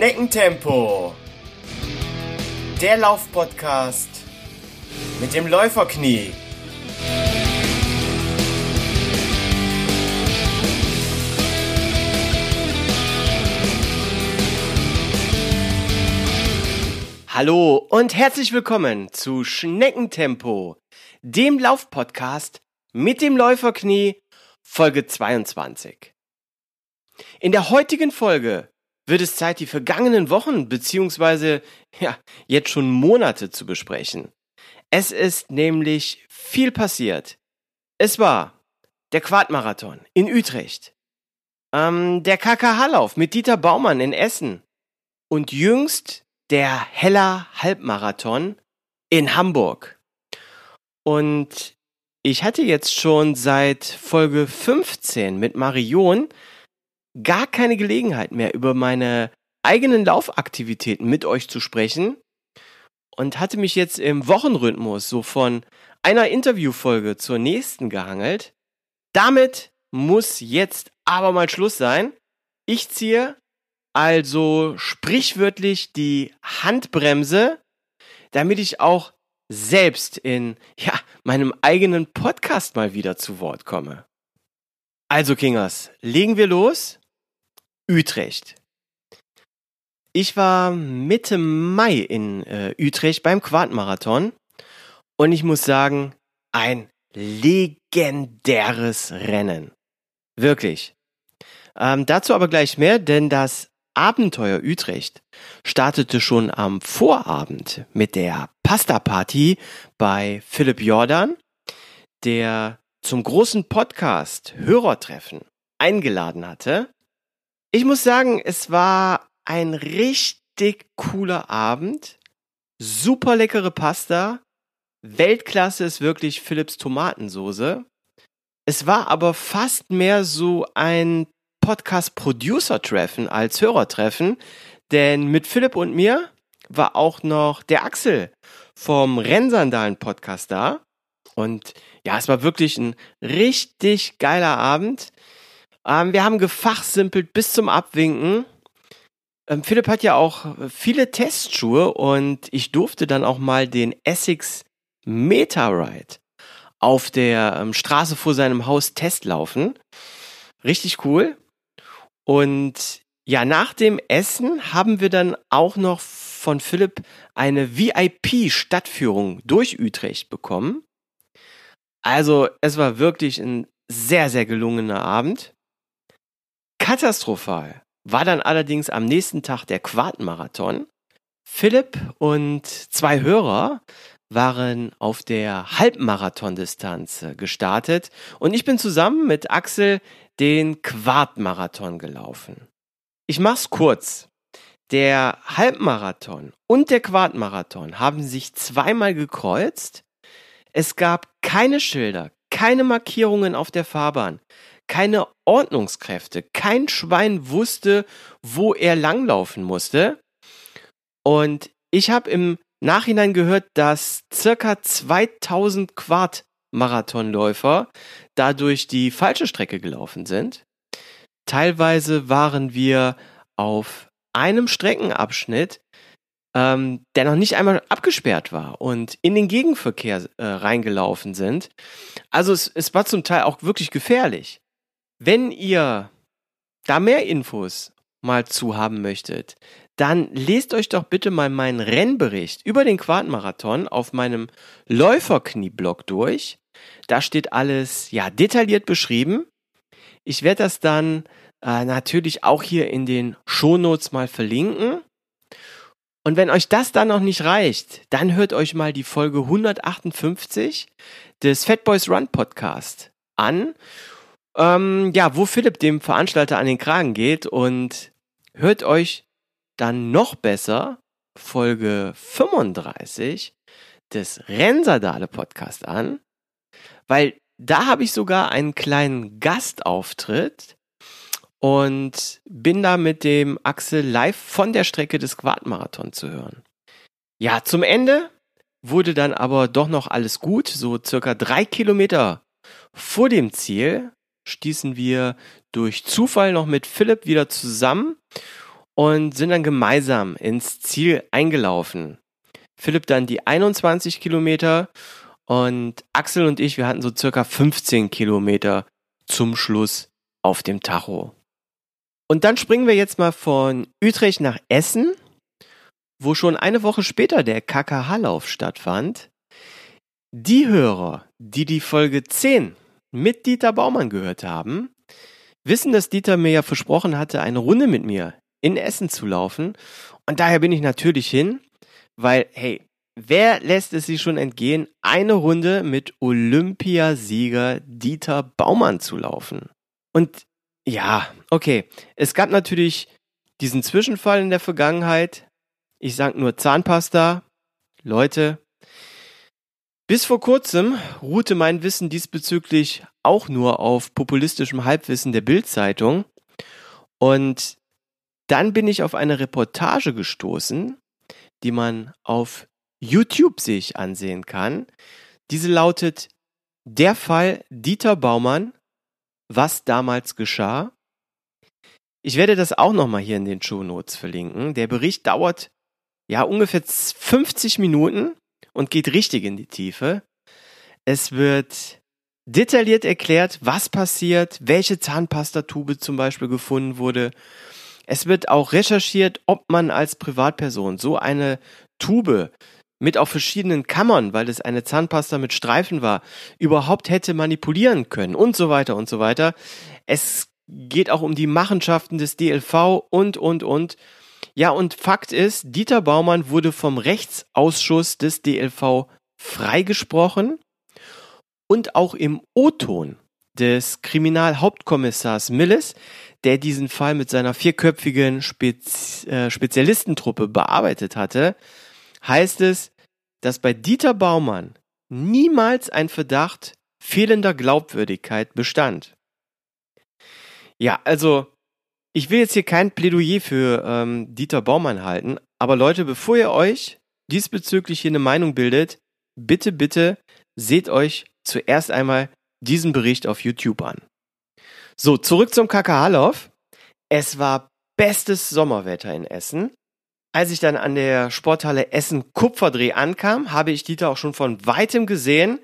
Schneckentempo. Der Laufpodcast mit dem Läuferknie. Hallo und herzlich willkommen zu Schneckentempo, dem Laufpodcast mit dem Läuferknie, Folge 22. In der heutigen Folge wird es Zeit, die vergangenen Wochen beziehungsweise ja, jetzt schon Monate zu besprechen. Es ist nämlich viel passiert. Es war der Quadmarathon in Utrecht, ähm, der KKH-Lauf mit Dieter Baumann in Essen und jüngst der Heller Halbmarathon in Hamburg. Und ich hatte jetzt schon seit Folge 15 mit Marion gar keine Gelegenheit mehr, über meine eigenen Laufaktivitäten mit euch zu sprechen und hatte mich jetzt im Wochenrhythmus so von einer Interviewfolge zur nächsten gehangelt. Damit muss jetzt aber mal Schluss sein. Ich ziehe also sprichwörtlich die Handbremse, damit ich auch selbst in ja, meinem eigenen Podcast mal wieder zu Wort komme. Also Kingers, legen wir los. Utrecht. Ich war Mitte Mai in äh, Utrecht beim Quadmarathon und ich muss sagen, ein legendäres Rennen. Wirklich. Ähm, dazu aber gleich mehr, denn das Abenteuer Utrecht startete schon am Vorabend mit der Pasta-Party bei Philipp Jordan, der zum großen Podcast Hörertreffen eingeladen hatte ich muss sagen, es war ein richtig cooler Abend. Super leckere Pasta. Weltklasse ist wirklich Philips Tomatensoße. Es war aber fast mehr so ein Podcast-Producer-Treffen als Hörertreffen, denn mit Philipp und mir war auch noch der Axel vom Rennsandalen-Podcast da. Und ja, es war wirklich ein richtig geiler Abend. Ähm, wir haben gefachsimpelt bis zum Abwinken. Ähm, Philipp hat ja auch viele Testschuhe und ich durfte dann auch mal den Essex Meta Ride auf der ähm, Straße vor seinem Haus testlaufen. Richtig cool. Und ja, nach dem Essen haben wir dann auch noch von Philipp eine VIP-Stadtführung durch Utrecht bekommen. Also es war wirklich ein sehr, sehr gelungener Abend. Katastrophal war dann allerdings am nächsten Tag der Quadmarathon. Philipp und zwei Hörer waren auf der Halbmarathon-Distanz äh, gestartet und ich bin zusammen mit Axel den Quadmarathon gelaufen. Ich mach's kurz. Der Halbmarathon und der Quadmarathon haben sich zweimal gekreuzt. Es gab keine Schilder, keine Markierungen auf der Fahrbahn keine Ordnungskräfte. Kein Schwein wusste, wo er langlaufen musste. Und ich habe im Nachhinein gehört, dass circa 2000 Quad Marathonläufer dadurch die falsche Strecke gelaufen sind. Teilweise waren wir auf einem Streckenabschnitt, ähm, der noch nicht einmal abgesperrt war und in den Gegenverkehr äh, reingelaufen sind. Also es, es war zum Teil auch wirklich gefährlich. Wenn ihr da mehr Infos mal zu haben möchtet, dann lest euch doch bitte mal meinen Rennbericht über den Quadmarathon auf meinem Läuferknie-Blog durch. Da steht alles ja detailliert beschrieben. Ich werde das dann äh, natürlich auch hier in den Shownotes mal verlinken. Und wenn euch das dann noch nicht reicht, dann hört euch mal die Folge 158 des Fat Boys Run Podcast an ähm, ja, wo Philipp dem Veranstalter an den Kragen geht und hört euch dann noch besser Folge 35 des Rennsadale Podcast an, weil da habe ich sogar einen kleinen Gastauftritt und bin da mit dem Axel live von der Strecke des Quadmarathon zu hören. Ja, zum Ende wurde dann aber doch noch alles gut, so circa drei Kilometer vor dem Ziel stießen wir durch Zufall noch mit Philipp wieder zusammen. und sind dann gemeinsam ins Ziel eingelaufen. Philipp dann die 21 Kilometer und Axel und ich, wir hatten so circa 15 Kilometer zum Schluss auf dem Tacho. Und dann springen wir jetzt mal von Utrecht nach Essen, wo schon eine Woche später der KKH-Lauf stattfand. Die Hörer, die die Folge 10 mit Dieter Baumann gehört haben, wissen, dass Dieter mir ja versprochen hatte, eine Runde mit mir in Essen zu laufen. Und daher bin ich natürlich hin, weil, hey, wer lässt es sich schon entgehen, eine Runde mit Olympiasieger Dieter Baumann zu laufen? Und ja, okay, es gab natürlich diesen Zwischenfall in der Vergangenheit. Ich sag nur Zahnpasta. Leute, bis vor kurzem ruhte mein Wissen diesbezüglich auch nur auf populistischem Halbwissen der Bildzeitung. Und dann bin ich auf eine Reportage gestoßen, die man auf YouTube sich ansehen kann. Diese lautet Der Fall Dieter Baumann, was damals geschah. Ich werde das auch nochmal hier in den Show Notes verlinken. Der Bericht dauert ja ungefähr 50 Minuten und geht richtig in die Tiefe. Es wird detailliert erklärt, was passiert, welche Zahnpastatube zum Beispiel gefunden wurde. Es wird auch recherchiert, ob man als Privatperson so eine Tube mit auf verschiedenen Kammern, weil es eine Zahnpasta mit Streifen war, überhaupt hätte manipulieren können und so weiter und so weiter. Es geht auch um die Machenschaften des DLV und, und, und. Ja, und Fakt ist, Dieter Baumann wurde vom Rechtsausschuss des DLV freigesprochen und auch im O-Ton des Kriminalhauptkommissars Milles, der diesen Fall mit seiner vierköpfigen Spez äh, Spezialistentruppe bearbeitet hatte, heißt es, dass bei Dieter Baumann niemals ein Verdacht fehlender Glaubwürdigkeit bestand. Ja, also ich will jetzt hier kein Plädoyer für ähm, Dieter Baumann halten, aber Leute, bevor ihr euch diesbezüglich hier eine Meinung bildet, bitte, bitte seht euch zuerst einmal diesen Bericht auf YouTube an. So, zurück zum Kakahalov. Es war bestes Sommerwetter in Essen. Als ich dann an der Sporthalle Essen Kupferdreh ankam, habe ich Dieter auch schon von weitem gesehen,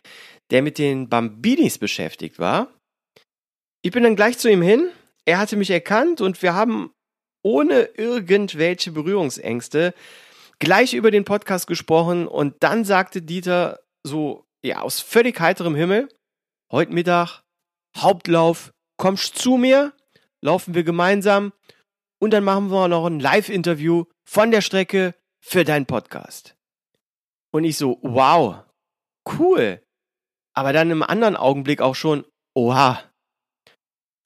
der mit den Bambinis beschäftigt war. Ich bin dann gleich zu ihm hin. Er hatte mich erkannt und wir haben ohne irgendwelche Berührungsängste gleich über den Podcast gesprochen und dann sagte Dieter so, ja, aus völlig heiterem Himmel, heute Mittag, Hauptlauf, kommst zu mir, laufen wir gemeinsam und dann machen wir noch ein Live-Interview von der Strecke für deinen Podcast. Und ich so, wow, cool. Aber dann im anderen Augenblick auch schon, oha,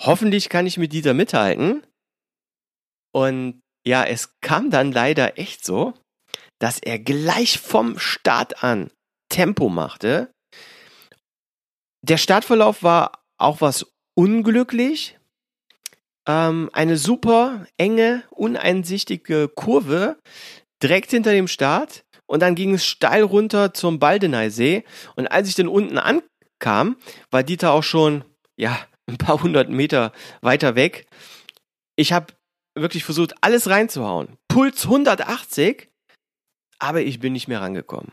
hoffentlich kann ich mit Dieter mithalten. Und ja, es kam dann leider echt so, dass er gleich vom Start an Tempo machte. Der Startverlauf war auch was unglücklich, ähm, eine super enge, uneinsichtige Kurve direkt hinter dem Start und dann ging es steil runter zum Baldeneysee und als ich dann unten ankam, war Dieter auch schon, ja, ein paar hundert Meter weiter weg. Ich habe wirklich versucht, alles reinzuhauen. Puls 180, aber ich bin nicht mehr rangekommen.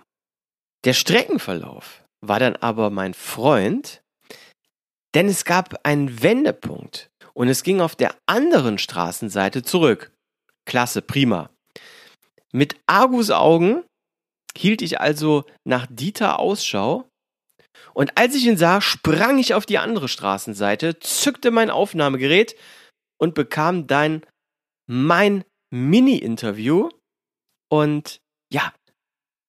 Der Streckenverlauf war dann aber mein Freund, denn es gab einen Wendepunkt und es ging auf der anderen Straßenseite zurück. Klasse, prima. Mit Argusaugen hielt ich also nach Dieter Ausschau und als ich ihn sah, sprang ich auf die andere Straßenseite, zückte mein Aufnahmegerät und bekam dann mein Mini-Interview. Und ja,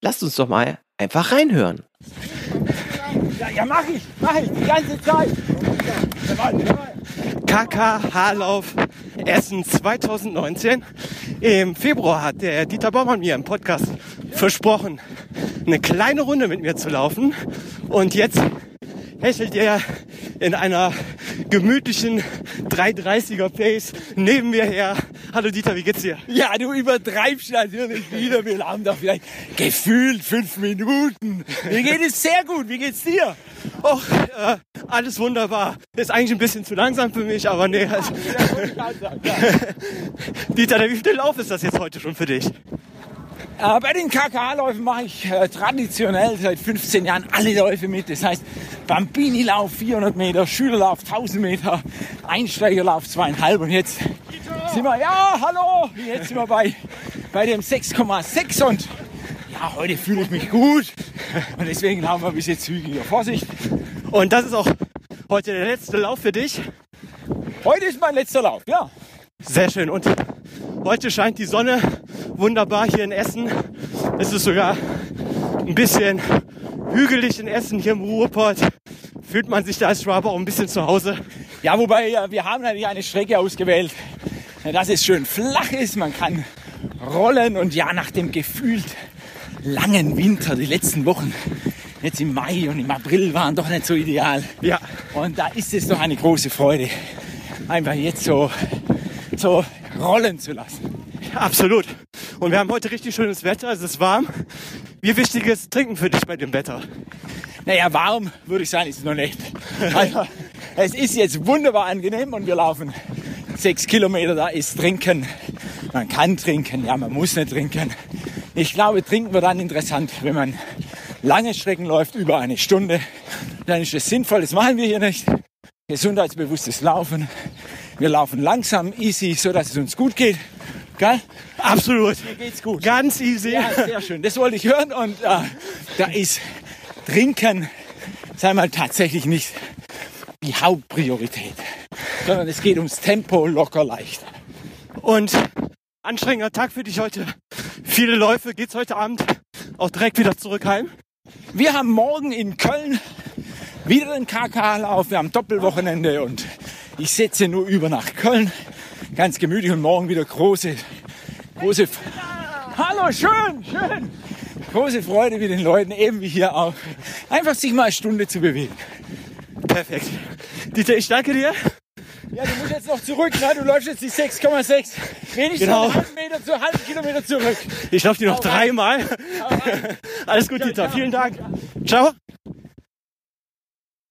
lasst uns doch mal einfach reinhören. Ja, ja, mach ich, mach ich, die ganze Zeit. KK-Haarlauf Essen 2019. Im Februar hat der Dieter Baumann mir im Podcast versprochen, eine kleine Runde mit mir zu laufen. Und jetzt hechelt er in einer gemütlichen 330er Pace neben mir her. Hallo Dieter, wie geht's dir? Ja, du übertreibst natürlich wieder. Wir haben doch vielleicht gefühlt fünf Minuten. Mir geht es sehr gut. Wie geht's dir? Och, äh, alles wunderbar. Ist eigentlich ein bisschen zu langsam für mich, aber nee. Halt. Dieter, wie viel Lauf ist das jetzt heute schon für dich? Äh, bei den KKA-Läufen mache ich äh, traditionell seit 15 Jahren alle Läufe mit. Das heißt Bambini-Lauf 400 Meter, Schülerlauf 1000 Meter, Einsteigerlauf zweieinhalb und jetzt sind wir, ja, hallo, jetzt sind wir bei, bei dem 6,6 und ja, heute fühle ich mich gut und deswegen haben wir ein bisschen zügiger. Vorsicht. Und das ist auch heute der letzte Lauf für dich? Heute ist mein letzter Lauf, ja. Sehr schön. Und heute scheint die Sonne wunderbar hier in Essen. Es ist sogar ein bisschen hügelig in Essen hier im Ruhrpott. Fühlt man sich da als Schwaber auch ein bisschen zu Hause? Ja, wobei wir haben natürlich eine Strecke ausgewählt, dass es schön flach ist. Man kann rollen und ja, nach dem gefühlt langen Winter, die letzten Wochen, jetzt im Mai und im April waren doch nicht so ideal. Ja. Und da ist es doch eine große Freude, einfach jetzt so, so rollen zu lassen. Absolut. Und wir haben heute richtig schönes Wetter, es ist warm. Wie wichtig ist Trinken für dich bei dem Wetter? Naja, warm würde ich sagen, ist es noch nicht. Also, es ist jetzt wunderbar angenehm und wir laufen sechs Kilometer, da ist Trinken. Man kann trinken, ja, man muss nicht trinken. Ich glaube, trinken wird dann interessant, wenn man lange Strecken läuft, über eine Stunde. Dann ist es sinnvoll, das machen wir hier nicht. Gesundheitsbewusstes Laufen. Wir laufen langsam, easy, so dass es uns gut geht. Gell? Absolut. Mir geht's gut. Ganz easy. Ja, sehr schön. Das wollte ich hören und äh, da ist Trinken, sei mal tatsächlich nicht die Hauptpriorität, sondern es geht ums Tempo locker leicht. Und anstrengender Tag für dich heute. Viele Läufe. Geht's heute Abend auch direkt wieder zurück heim? Wir haben morgen in Köln wieder den KK-Lauf. Wir haben Doppelwochenende und ich setze nur über nach Köln. Ganz gemütlich und morgen wieder große, große. F Hallo, schön, schön. Große Freude mit den Leuten, eben wie hier auch. Einfach sich mal eine Stunde zu bewegen. Perfekt. Dieter, ich danke dir. Ja, du musst jetzt noch zurück, ne? Du läufst jetzt die 6,6. Wenigstens Genau. einen halben Meter zu halben Kilometer zurück. Ich laufe dir noch dreimal. Alles gut, Dieter. Vielen Dank. Ciao.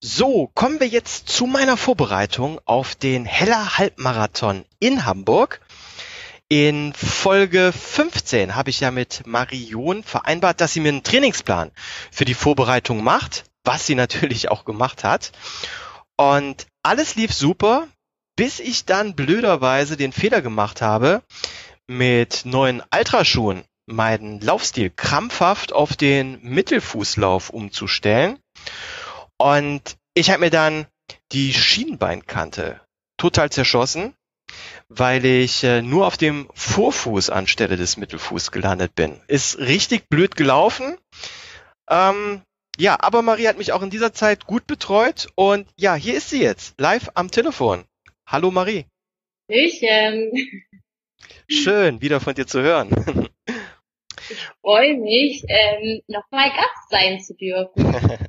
So, kommen wir jetzt zu meiner Vorbereitung auf den Heller Halbmarathon in Hamburg. In Folge 15 habe ich ja mit Marion vereinbart, dass sie mir einen Trainingsplan für die Vorbereitung macht, was sie natürlich auch gemacht hat. Und alles lief super, bis ich dann blöderweise den Fehler gemacht habe, mit neuen Ultraschuhen meinen Laufstil krampfhaft auf den Mittelfußlauf umzustellen. Und ich habe mir dann die Schienbeinkante total zerschossen, weil ich äh, nur auf dem Vorfuß anstelle des Mittelfuß gelandet bin. Ist richtig blöd gelaufen. Ähm, ja, aber Marie hat mich auch in dieser Zeit gut betreut und ja, hier ist sie jetzt, live am Telefon. Hallo Marie. Hallöchen. Schön, wieder von dir zu hören. Freue mich, ähm, nochmal Gast sein zu dürfen.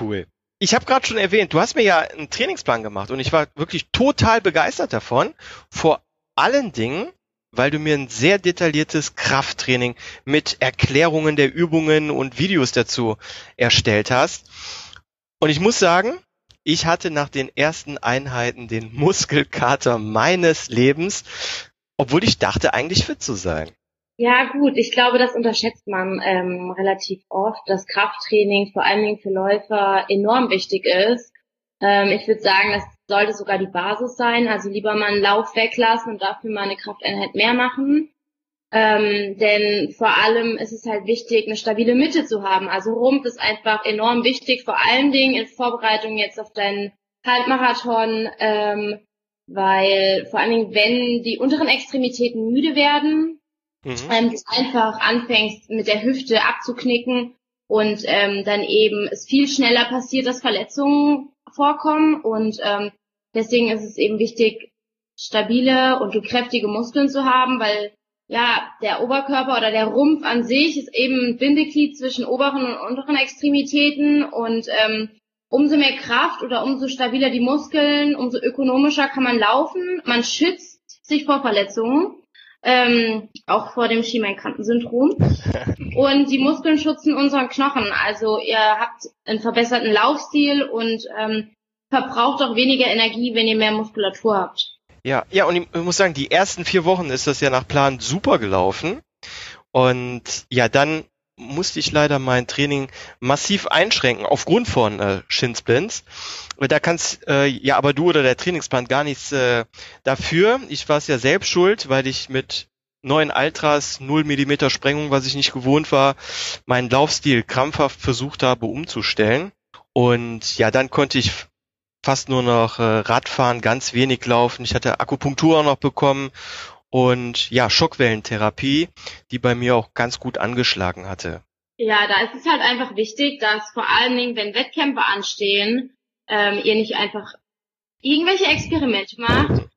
Cool. Ich habe gerade schon erwähnt, du hast mir ja einen Trainingsplan gemacht und ich war wirklich total begeistert davon. Vor allen Dingen, weil du mir ein sehr detailliertes Krafttraining mit Erklärungen der Übungen und Videos dazu erstellt hast. Und ich muss sagen, ich hatte nach den ersten Einheiten den Muskelkater meines Lebens, obwohl ich dachte eigentlich fit zu sein. Ja gut, ich glaube, das unterschätzt man ähm, relativ oft, dass Krafttraining vor allen Dingen für Läufer enorm wichtig ist. Ähm, ich würde sagen, das sollte sogar die Basis sein. Also lieber mal einen Lauf weglassen und dafür mal eine Krafteinheit mehr machen. Ähm, denn vor allem ist es halt wichtig, eine stabile Mitte zu haben. Also Rumpf ist einfach enorm wichtig, vor allen Dingen in Vorbereitung jetzt auf deinen Halbmarathon, ähm, weil vor allen Dingen, wenn die unteren Extremitäten müde werden, Mhm. ähm, du einfach anfängst mit der Hüfte abzuknicken und ähm, dann eben es viel schneller passiert, dass Verletzungen vorkommen und ähm, deswegen ist es eben wichtig, stabile und kräftige Muskeln zu haben, weil ja der Oberkörper oder der Rumpf an sich ist eben ein Bindeglied zwischen oberen und unteren Extremitäten und ähm, umso mehr Kraft oder umso stabiler die Muskeln, umso ökonomischer kann man laufen. Man schützt sich vor Verletzungen, ähm, auch vor dem Schienbeinkantensyndrom. Und die Muskeln schützen unseren Knochen. Also ihr habt einen verbesserten Laufstil und ähm, verbraucht auch weniger Energie, wenn ihr mehr Muskulatur habt. Ja, ja, und ich muss sagen, die ersten vier Wochen ist das ja nach Plan super gelaufen. Und ja, dann musste ich leider mein Training massiv einschränken aufgrund von äh, Shinsplints. Da kannst äh, ja aber du oder der Trainingsplan gar nichts äh, dafür. Ich war es ja selbst schuld, weil ich mit neuen Altras 0 Millimeter Sprengung, was ich nicht gewohnt war, meinen Laufstil krampfhaft versucht habe umzustellen. Und ja, dann konnte ich fast nur noch äh, Radfahren, ganz wenig laufen. Ich hatte Akupunktur auch noch bekommen und ja, Schockwellentherapie, die bei mir auch ganz gut angeschlagen hatte. Ja, da ist es halt einfach wichtig, dass vor allen Dingen, wenn Wettkämpfe anstehen, ähm, ihr nicht einfach irgendwelche Experimente macht.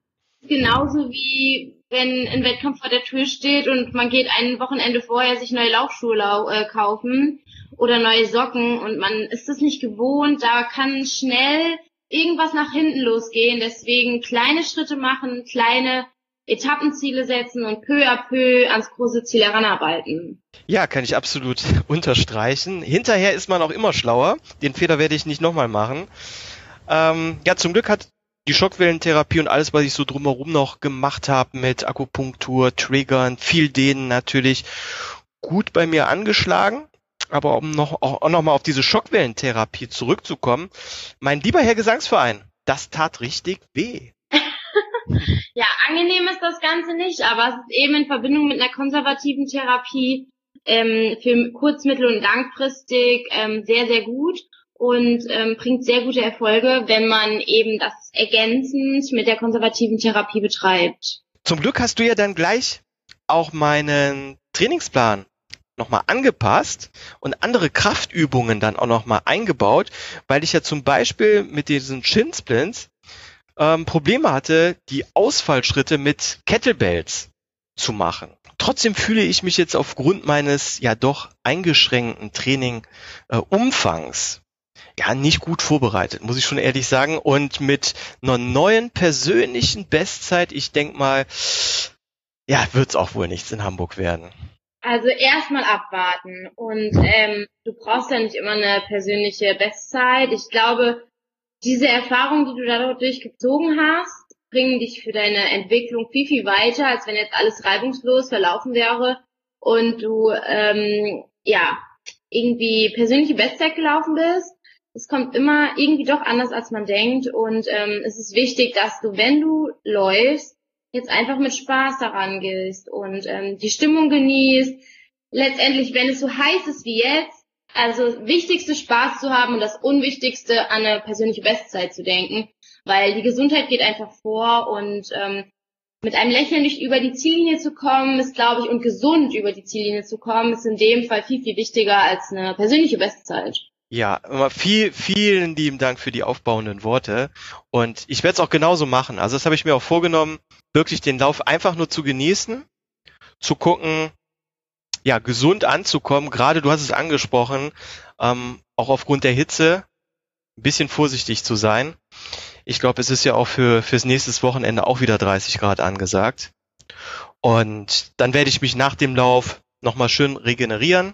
Genauso wie wenn ein Wettkampf vor der Tür steht und man geht ein Wochenende vorher sich neue Laufschuhe lau äh, kaufen oder neue Socken und man ist das nicht gewohnt, da kann schnell irgendwas nach hinten losgehen. Deswegen kleine Schritte machen, kleine Etappenziele setzen und peu à peu ans große Ziel heranarbeiten. Ja, kann ich absolut unterstreichen. Hinterher ist man auch immer schlauer. Den Fehler werde ich nicht nochmal machen. Ähm, ja, zum Glück hat die Schockwellentherapie und alles, was ich so drumherum noch gemacht habe mit Akupunktur, Triggern, viel Dehnen natürlich, gut bei mir angeschlagen. Aber um noch, auch, noch mal auf diese Schockwellentherapie zurückzukommen, mein lieber Herr Gesangsverein, das tat richtig weh. ja, angenehm ist das Ganze nicht, aber es ist eben in Verbindung mit einer konservativen Therapie ähm, für kurz-, mittel- und langfristig ähm, sehr, sehr gut und ähm, bringt sehr gute Erfolge, wenn man eben das ergänzend mit der konservativen Therapie betreibt. Zum Glück hast du ja dann gleich auch meinen Trainingsplan nochmal angepasst und andere Kraftübungen dann auch nochmal eingebaut, weil ich ja zum Beispiel mit diesen Shin Splints ähm, Probleme hatte, die Ausfallschritte mit Kettlebells zu machen. Trotzdem fühle ich mich jetzt aufgrund meines ja doch eingeschränkten Training äh, ja nicht gut vorbereitet, muss ich schon ehrlich sagen. Und mit einer neuen persönlichen Bestzeit, ich denk mal, ja, wird's auch wohl nichts in Hamburg werden. Also erstmal abwarten und ähm, du brauchst ja nicht immer eine persönliche Bestzeit. Ich glaube, diese Erfahrung, die du dadurch gezogen hast, bringen dich für deine Entwicklung viel, viel weiter, als wenn jetzt alles reibungslos verlaufen wäre und du ähm, ja irgendwie persönliche Bestzeit gelaufen bist. Es kommt immer irgendwie doch anders, als man denkt. Und ähm, es ist wichtig, dass du, wenn du läufst, jetzt einfach mit Spaß daran gehst und ähm, die Stimmung genießt. Letztendlich, wenn es so heiß ist wie jetzt, also wichtigste Spaß zu haben und das Unwichtigste an eine persönliche Bestzeit zu denken, weil die Gesundheit geht einfach vor und ähm, mit einem Lächeln nicht über die Ziellinie zu kommen, ist, glaube ich, und gesund über die Ziellinie zu kommen, ist in dem Fall viel, viel wichtiger als eine persönliche Bestzeit. Ja, viel, vielen lieben Dank für die aufbauenden Worte. Und ich werde es auch genauso machen. Also das habe ich mir auch vorgenommen, wirklich den Lauf einfach nur zu genießen, zu gucken, ja, gesund anzukommen. Gerade du hast es angesprochen, ähm, auch aufgrund der Hitze ein bisschen vorsichtig zu sein. Ich glaube, es ist ja auch für fürs nächste Wochenende auch wieder 30 Grad angesagt. Und dann werde ich mich nach dem Lauf nochmal schön regenerieren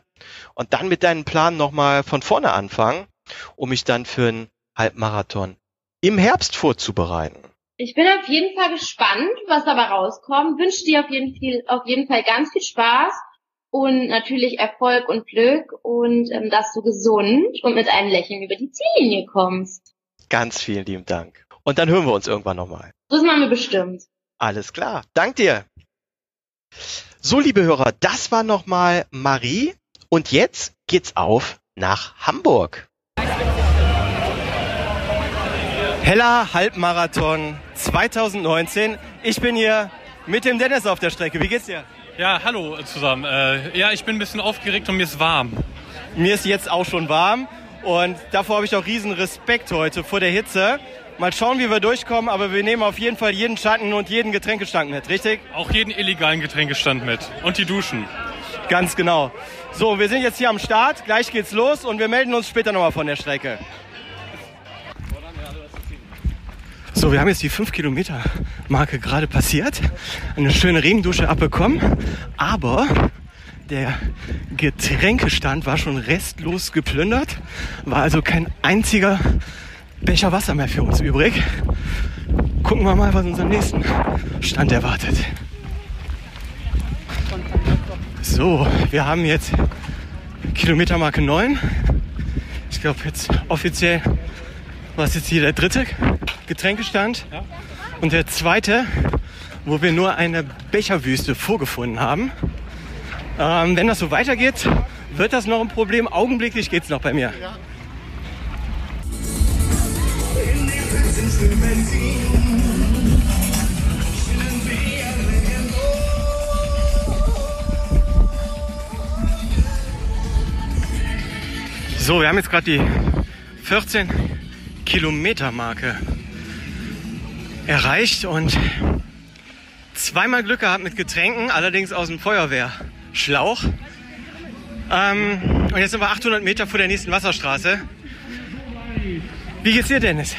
und dann mit deinem Plan nochmal von vorne anfangen, um mich dann für einen Halbmarathon im Herbst vorzubereiten. Ich bin auf jeden Fall gespannt, was dabei rauskommt. Wünsche dir auf jeden, Fall, auf jeden Fall ganz viel Spaß und natürlich Erfolg und Glück und ähm, dass du gesund und mit einem Lächeln über die Ziellinie kommst. Ganz vielen lieben Dank. Und dann hören wir uns irgendwann nochmal. Das machen wir bestimmt. Alles klar. Dank dir. So, liebe Hörer, das war nochmal Marie. Und jetzt geht's auf nach Hamburg. Heller Halbmarathon 2019. Ich bin hier mit dem Dennis auf der Strecke. Wie geht's dir? Ja, hallo zusammen. Äh, ja, ich bin ein bisschen aufgeregt und mir ist warm. Mir ist jetzt auch schon warm und davor habe ich auch riesen Respekt heute vor der Hitze. Mal schauen, wie wir durchkommen, aber wir nehmen auf jeden Fall jeden Schatten und jeden Getränkestand mit, richtig? Auch jeden illegalen Getränkestand mit und die Duschen. Ganz genau. So, wir sind jetzt hier am Start, gleich geht's los und wir melden uns später nochmal von der Strecke. So, wir haben jetzt die 5 Kilometer Marke gerade passiert. Eine schöne Regendusche abbekommen. Aber der Getränkestand war schon restlos geplündert. War also kein einziger Becher Wasser mehr für uns übrig. Gucken wir mal, was uns am nächsten Stand erwartet. So, wir haben jetzt Kilometermarke 9. Ich glaube jetzt offiziell war es jetzt hier der dritte Getränkestand. Und der zweite, wo wir nur eine Becherwüste vorgefunden haben. Ähm, wenn das so weitergeht, wird das noch ein Problem. Augenblicklich geht es noch bei mir. So, wir haben jetzt gerade die 14 Kilometer Marke erreicht und zweimal Glück gehabt mit Getränken, allerdings aus dem Feuerwehrschlauch. Ähm, und jetzt sind wir 800 Meter vor der nächsten Wasserstraße. Wie geht's dir, Dennis?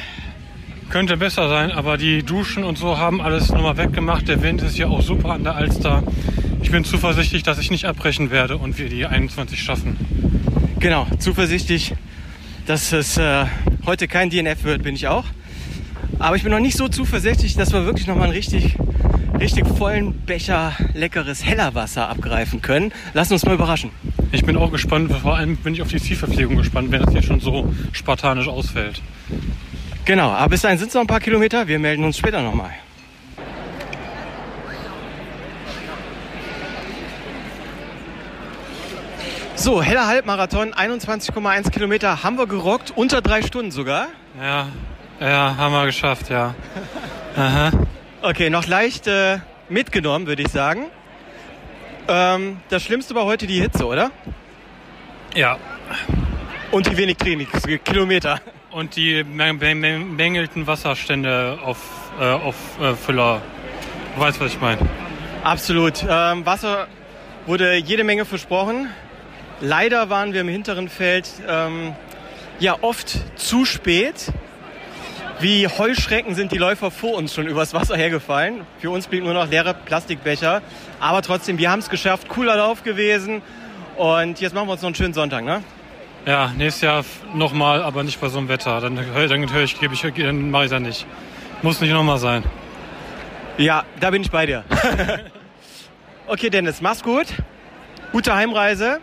Könnte besser sein, aber die Duschen und so haben alles nochmal weggemacht. Der Wind ist ja auch super an der Alster. Ich bin zuversichtlich, dass ich nicht abbrechen werde und wir die 21 schaffen. Genau, zuversichtlich, dass es äh, heute kein DNF wird, bin ich auch. Aber ich bin noch nicht so zuversichtlich, dass wir wirklich nochmal einen richtig, richtig vollen Becher leckeres Hellerwasser abgreifen können. Lass uns mal überraschen. Ich bin auch gespannt, vor allem bin ich auf die Zielverpflegung gespannt, wenn das hier schon so spartanisch ausfällt. Genau, aber bis dahin sind es noch ein paar Kilometer. Wir melden uns später nochmal. So, heller Halbmarathon, 21,1 Kilometer haben wir gerockt, unter drei Stunden sogar. Ja, ja, haben wir geschafft, ja. Aha. Okay, noch leicht äh, mitgenommen, würde ich sagen. Ähm, das Schlimmste war heute die Hitze, oder? Ja. Und die wenig Kilometer. Und die mängelten Wasserstände auf, äh, auf äh, Füller. Du weißt, was ich meine. Absolut. Ähm, Wasser wurde jede Menge versprochen. Leider waren wir im hinteren Feld ähm, ja oft zu spät. Wie Heuschrecken sind die Läufer vor uns schon übers Wasser hergefallen. Für uns blieb nur noch leere Plastikbecher. Aber trotzdem, wir haben es geschafft. Cooler Lauf gewesen. Und jetzt machen wir uns noch einen schönen Sonntag, ne? Ja, nächstes Jahr nochmal, aber nicht bei so einem Wetter. Dann, dann höre ich, gebe ich, dann mache ich das nicht. Muss nicht nochmal sein. Ja, da bin ich bei dir. okay, Dennis, mach's gut. Gute Heimreise.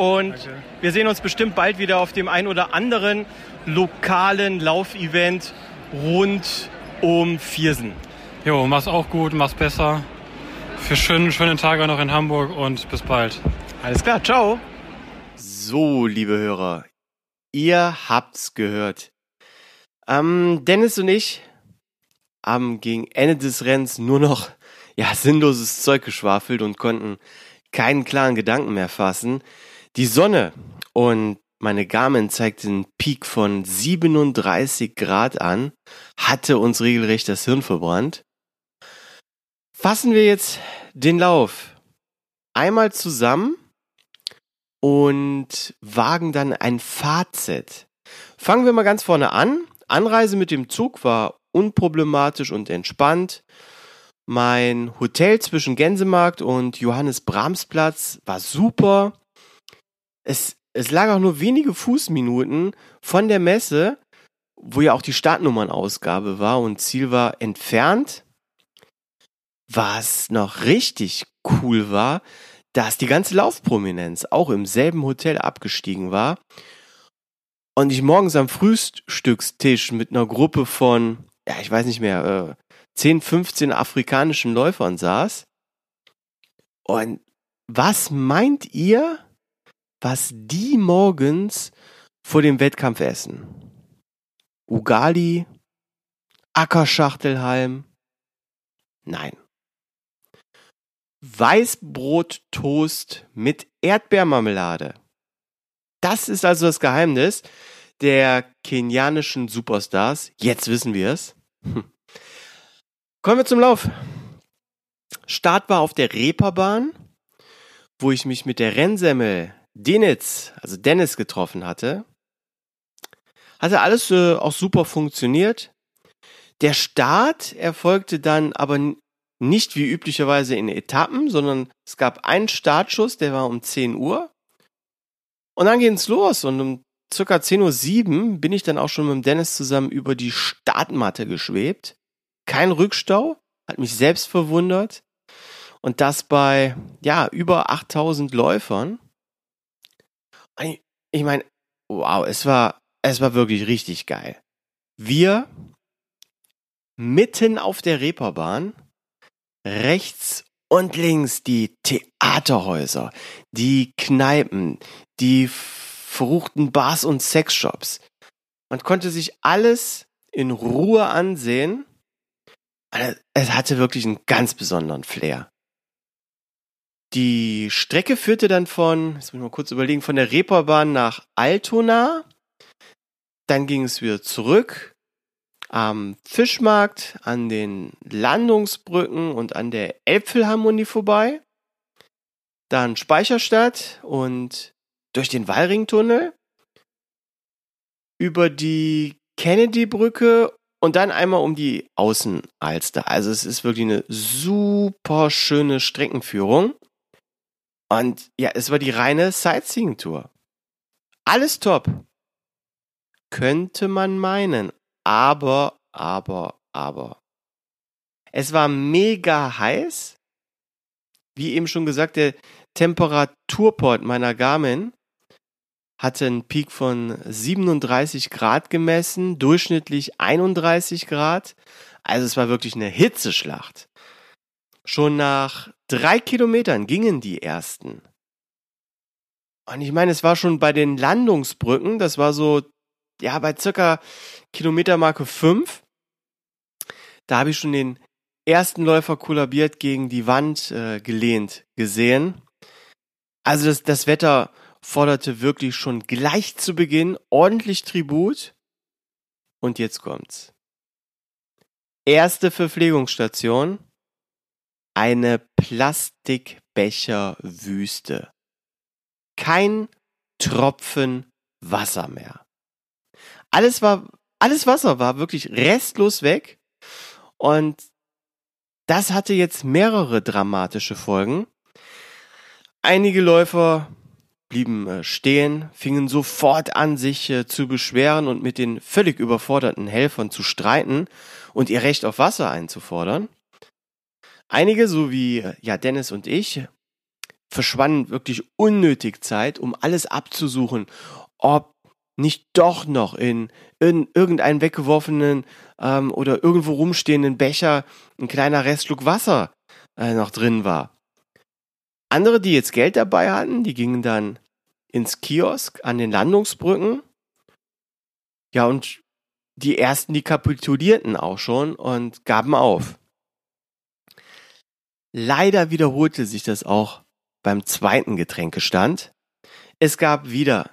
Und Danke. wir sehen uns bestimmt bald wieder auf dem ein oder anderen lokalen Laufevent rund um Viersen. Jo, mach's auch gut, mach's besser. Für schönen, schönen Tage noch in Hamburg und bis bald. Alles klar, ciao. So, liebe Hörer, ihr habt's gehört. Ähm, Dennis und ich haben gegen Ende des Rennens nur noch ja, sinnloses Zeug geschwafelt und konnten keinen klaren Gedanken mehr fassen. Die Sonne und meine Garmin zeigte einen Peak von 37 Grad an, hatte uns regelrecht das Hirn verbrannt. Fassen wir jetzt den Lauf einmal zusammen und wagen dann ein Fazit. Fangen wir mal ganz vorne an. Anreise mit dem Zug war unproblematisch und entspannt. Mein Hotel zwischen Gänsemarkt und Johannes Brahmsplatz war super es, es lag auch nur wenige Fußminuten von der Messe, wo ja auch die Startnummernausgabe war und Ziel war entfernt. Was noch richtig cool war, dass die ganze Laufprominenz auch im selben Hotel abgestiegen war und ich morgens am Frühstückstisch mit einer Gruppe von, ja, ich weiß nicht mehr, äh, 10, 15 afrikanischen Läufern saß. Und was meint ihr, was die morgens vor dem Wettkampf essen. Ugali, Ackerschachtelhalm. Nein. Weißbrottoast mit Erdbeermarmelade. Das ist also das Geheimnis der kenianischen Superstars. Jetzt wissen wir es. Hm. Kommen wir zum Lauf. Start war auf der Reeperbahn, wo ich mich mit der Rennsemmel Denitz, also Dennis getroffen hatte, hatte alles äh, auch super funktioniert. Der Start erfolgte dann aber nicht wie üblicherweise in Etappen, sondern es gab einen Startschuss, der war um 10 Uhr. Und dann ging's los und um circa 10.07 Uhr bin ich dann auch schon mit Dennis zusammen über die Startmatte geschwebt. Kein Rückstau, hat mich selbst verwundert. Und das bei, ja, über 8000 Läufern. Ich, meine, wow, es war, es war wirklich richtig geil. Wir mitten auf der Reeperbahn, rechts und links die Theaterhäuser, die Kneipen, die verruchten Bars und Sexshops. Man konnte sich alles in Ruhe ansehen. Es hatte wirklich einen ganz besonderen Flair. Die Strecke führte dann von, jetzt muss ich mal kurz überlegen, von der Reeperbahn nach Altona. Dann ging es wieder zurück am Fischmarkt, an den Landungsbrücken und an der Elbphilharmonie vorbei. Dann Speicherstadt und durch den Wallringtunnel. Über die Kennedy-Brücke und dann einmal um die Außenalster. Also es ist wirklich eine super schöne Streckenführung. Und ja, es war die reine Sightseeing-Tour. Alles top. Könnte man meinen. Aber, aber, aber. Es war mega heiß. Wie eben schon gesagt, der Temperaturport meiner Garmin hatte einen Peak von 37 Grad gemessen, durchschnittlich 31 Grad. Also es war wirklich eine Hitzeschlacht. Schon nach drei Kilometern gingen die ersten. Und ich meine, es war schon bei den Landungsbrücken, das war so, ja, bei circa Kilometermarke 5. Da habe ich schon den ersten Läufer kollabiert gegen die Wand äh, gelehnt gesehen. Also das, das Wetter forderte wirklich schon gleich zu Beginn ordentlich Tribut. Und jetzt kommt's. Erste Verpflegungsstation eine Plastikbecherwüste. Kein Tropfen Wasser mehr. Alles war, alles Wasser war wirklich restlos weg. Und das hatte jetzt mehrere dramatische Folgen. Einige Läufer blieben äh, stehen, fingen sofort an, sich äh, zu beschweren und mit den völlig überforderten Helfern zu streiten und ihr Recht auf Wasser einzufordern. Einige, so wie ja Dennis und ich, verschwanden wirklich unnötig Zeit, um alles abzusuchen, ob nicht doch noch in, in irgendeinen weggeworfenen ähm, oder irgendwo rumstehenden Becher ein kleiner Restschluck Wasser äh, noch drin war. Andere, die jetzt Geld dabei hatten, die gingen dann ins Kiosk an den Landungsbrücken. Ja, und die ersten, die kapitulierten auch schon und gaben auf. Leider wiederholte sich das auch beim zweiten Getränkestand. Es gab wieder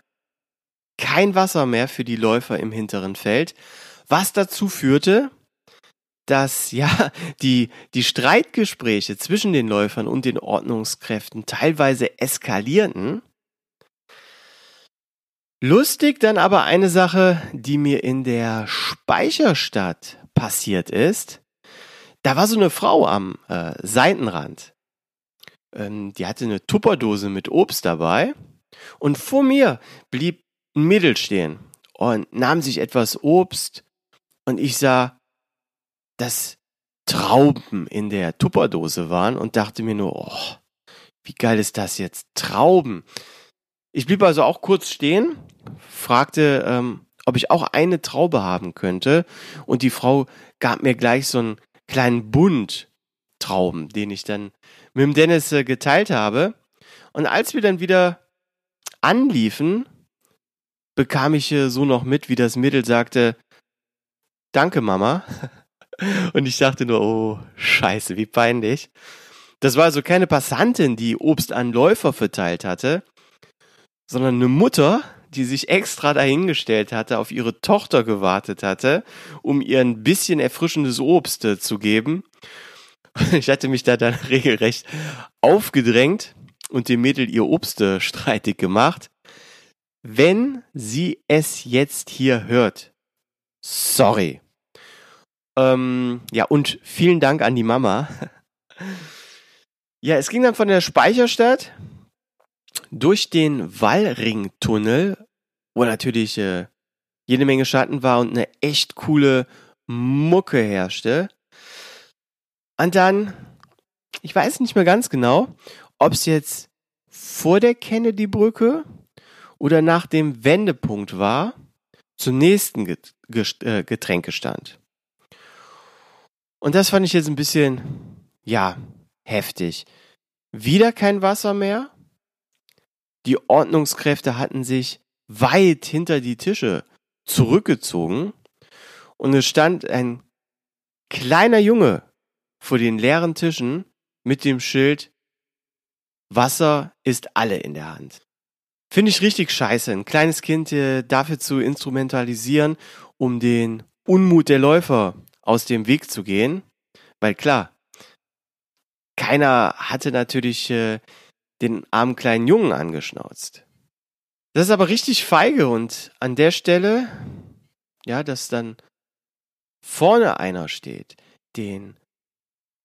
kein Wasser mehr für die Läufer im hinteren Feld, was dazu führte, dass ja die, die Streitgespräche zwischen den Läufern und den Ordnungskräften teilweise eskalierten. Lustig dann aber eine Sache, die mir in der Speicherstadt passiert ist da war so eine Frau am äh, Seitenrand. Ähm, die hatte eine Tupperdose mit Obst dabei. Und vor mir blieb ein Mädel stehen und nahm sich etwas Obst. Und ich sah, dass Trauben in der Tupperdose waren und dachte mir nur, oh, wie geil ist das jetzt? Trauben. Ich blieb also auch kurz stehen, fragte, ähm, ob ich auch eine Traube haben könnte. Und die Frau gab mir gleich so ein kleinen Bund Trauben, den ich dann mit dem Dennis äh, geteilt habe. Und als wir dann wieder anliefen, bekam ich äh, so noch mit, wie das Mädel sagte, danke Mama. Und ich dachte nur, oh, scheiße, wie peinlich. Das war also keine Passantin, die Obst an Läufer verteilt hatte, sondern eine Mutter, die sich extra dahingestellt hatte, auf ihre Tochter gewartet hatte, um ihr ein bisschen erfrischendes Obst äh, zu geben. Ich hatte mich da dann regelrecht aufgedrängt und dem Mädel ihr Obst äh, streitig gemacht. Wenn sie es jetzt hier hört, sorry. Ähm, ja, und vielen Dank an die Mama. ja, es ging dann von der Speicherstadt durch den Wallringtunnel, wo natürlich äh, jede Menge Schatten war und eine echt coole Mucke herrschte. Und dann, ich weiß nicht mehr ganz genau, ob es jetzt vor der Kennedy-Brücke oder nach dem Wendepunkt war, zum nächsten äh, Getränkestand. Und das fand ich jetzt ein bisschen, ja, heftig. Wieder kein Wasser mehr. Die Ordnungskräfte hatten sich weit hinter die Tische zurückgezogen und es stand ein kleiner Junge vor den leeren Tischen mit dem Schild Wasser ist alle in der Hand. Finde ich richtig scheiße, ein kleines Kind äh, dafür zu instrumentalisieren, um den Unmut der Läufer aus dem Weg zu gehen. Weil klar, keiner hatte natürlich äh, den armen kleinen Jungen angeschnauzt. Das ist aber richtig feige und an der Stelle, ja, dass dann vorne einer steht, den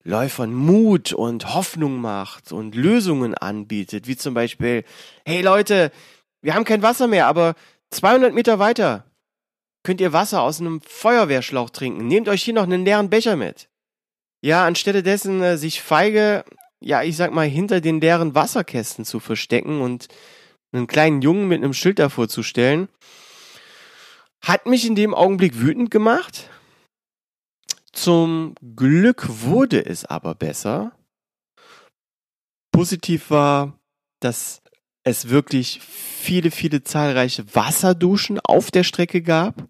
Läufern Mut und Hoffnung macht und Lösungen anbietet, wie zum Beispiel, hey Leute, wir haben kein Wasser mehr, aber 200 Meter weiter könnt ihr Wasser aus einem Feuerwehrschlauch trinken. Nehmt euch hier noch einen leeren Becher mit. Ja, anstelle dessen äh, sich feige, ja, ich sag mal, hinter den leeren Wasserkästen zu verstecken und einen kleinen Jungen mit einem Schild davor zu stellen, hat mich in dem Augenblick wütend gemacht zum Glück wurde es aber besser. Positiv war, dass es wirklich viele, viele zahlreiche Wasserduschen auf der Strecke gab.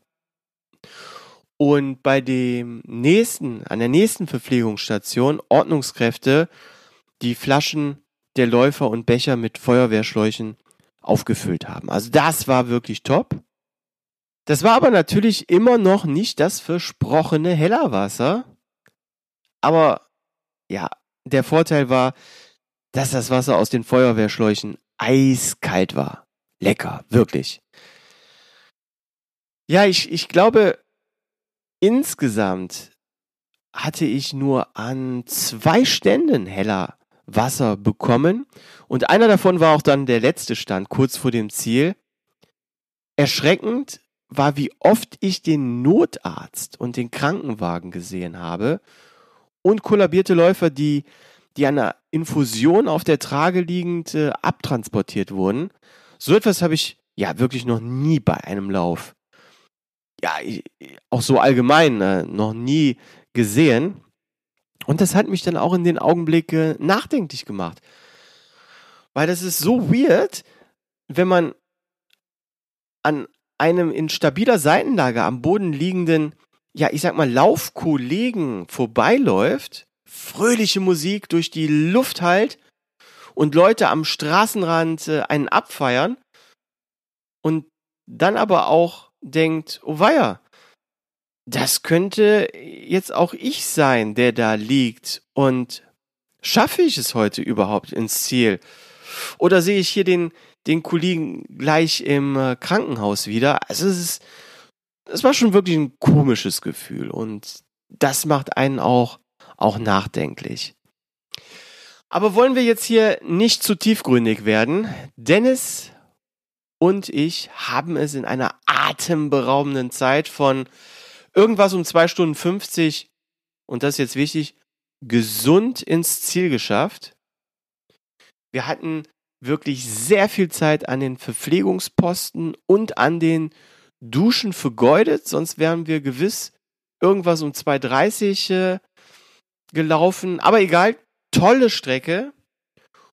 Und bei dem nächsten, an der nächsten Verpflegungsstation Ordnungskräfte die Flaschen der Läufer und Becher mit Feuerwehrschläuchen aufgefüllt haben. Also das war wirklich top. Das war aber natürlich immer noch nicht das versprochene Hellerwasser. Aber ja, der Vorteil war, dass das Wasser aus den Feuerwehrschläuchen eiskalt war. Lecker, wirklich. Ja, ich, ich glaube, insgesamt hatte ich nur an zwei Ständen heller Wasser bekommen. Und einer davon war auch dann der letzte Stand, kurz vor dem Ziel. Erschreckend war, wie oft ich den Notarzt und den Krankenwagen gesehen habe und kollabierte Läufer, die, die an einer Infusion auf der Trage liegend äh, abtransportiert wurden. So etwas habe ich ja wirklich noch nie bei einem Lauf. Ja, auch so allgemein äh, noch nie gesehen. Und das hat mich dann auch in den Augenblicken nachdenklich gemacht. Weil das ist so weird, wenn man an einem in stabiler Seitenlage am Boden liegenden, ja, ich sag mal, Laufkollegen vorbeiläuft, fröhliche Musik durch die Luft halt und Leute am Straßenrand äh, einen abfeiern und dann aber auch denkt, oh weia, das könnte jetzt auch ich sein, der da liegt und schaffe ich es heute überhaupt ins Ziel? Oder sehe ich hier den, den Kollegen gleich im äh, Krankenhaus wieder. Also es ist, es war schon wirklich ein komisches Gefühl und das macht einen auch, auch nachdenklich. Aber wollen wir jetzt hier nicht zu tiefgründig werden? Dennis und ich haben es in einer atemberaubenden Zeit von irgendwas um zwei Stunden 50 und das ist jetzt wichtig, gesund ins Ziel geschafft. Wir hatten wirklich sehr viel Zeit an den Verpflegungsposten und an den Duschen vergeudet, sonst wären wir gewiss irgendwas um 2.30 äh, gelaufen. Aber egal, tolle Strecke.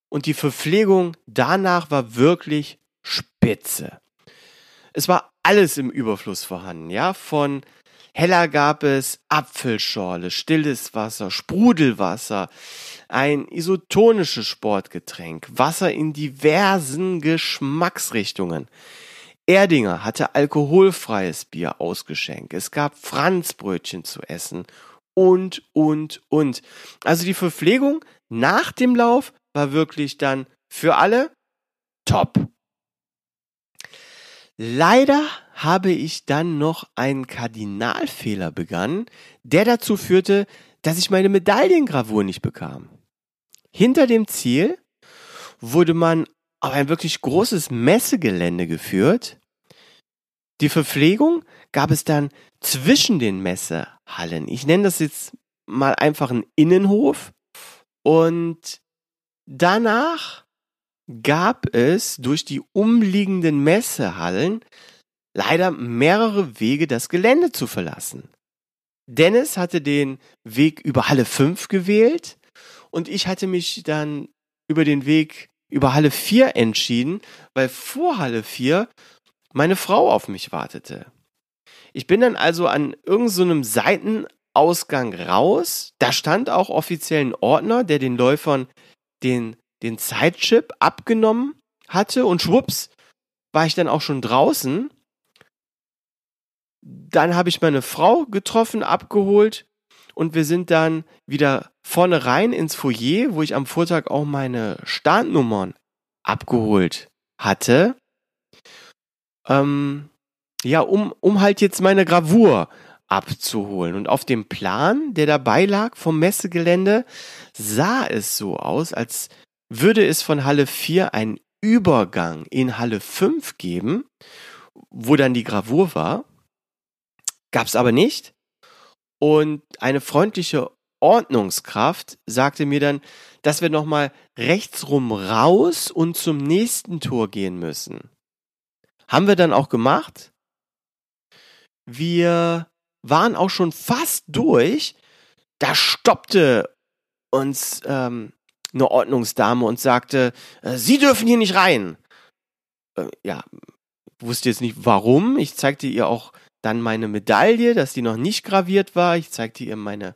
Und die Verpflegung danach war wirklich spitze. Es war alles im Überfluss vorhanden, ja, von Heller gab es Apfelschorle, stilles Wasser, Sprudelwasser, ein isotonisches Sportgetränk, Wasser in diversen Geschmacksrichtungen. Erdinger hatte alkoholfreies Bier ausgeschenkt. Es gab Franzbrötchen zu essen und, und, und. Also die Verpflegung nach dem Lauf war wirklich dann für alle top. Leider habe ich dann noch einen Kardinalfehler begangen, der dazu führte, dass ich meine Medaillengravur nicht bekam. Hinter dem Ziel wurde man auf ein wirklich großes Messegelände geführt. Die Verpflegung gab es dann zwischen den Messehallen. Ich nenne das jetzt mal einfach einen Innenhof. Und danach gab es durch die umliegenden Messehallen leider mehrere Wege, das Gelände zu verlassen. Dennis hatte den Weg über Halle 5 gewählt und ich hatte mich dann über den Weg über Halle 4 entschieden, weil vor Halle 4 meine Frau auf mich wartete. Ich bin dann also an irgendeinem so Seitenausgang raus. Da stand auch offiziell ein Ordner, der den Läufern den, den Zeitchip abgenommen hatte und schwupps war ich dann auch schon draußen. Dann habe ich meine Frau getroffen, abgeholt und wir sind dann wieder vorne rein ins Foyer, wo ich am Vortag auch meine Startnummern abgeholt hatte. Ähm, ja, um, um halt jetzt meine Gravur abzuholen. Und auf dem Plan, der dabei lag vom Messegelände, sah es so aus, als würde es von Halle 4 einen Übergang in Halle 5 geben, wo dann die Gravur war. Gab es aber nicht. Und eine freundliche Ordnungskraft sagte mir dann, dass wir nochmal rechtsrum raus und zum nächsten Tor gehen müssen. Haben wir dann auch gemacht. Wir waren auch schon fast durch. Da stoppte uns ähm, eine Ordnungsdame und sagte, äh, Sie dürfen hier nicht rein. Äh, ja, wusste jetzt nicht warum. Ich zeigte ihr auch dann meine Medaille, dass die noch nicht graviert war. Ich zeigte ihr meine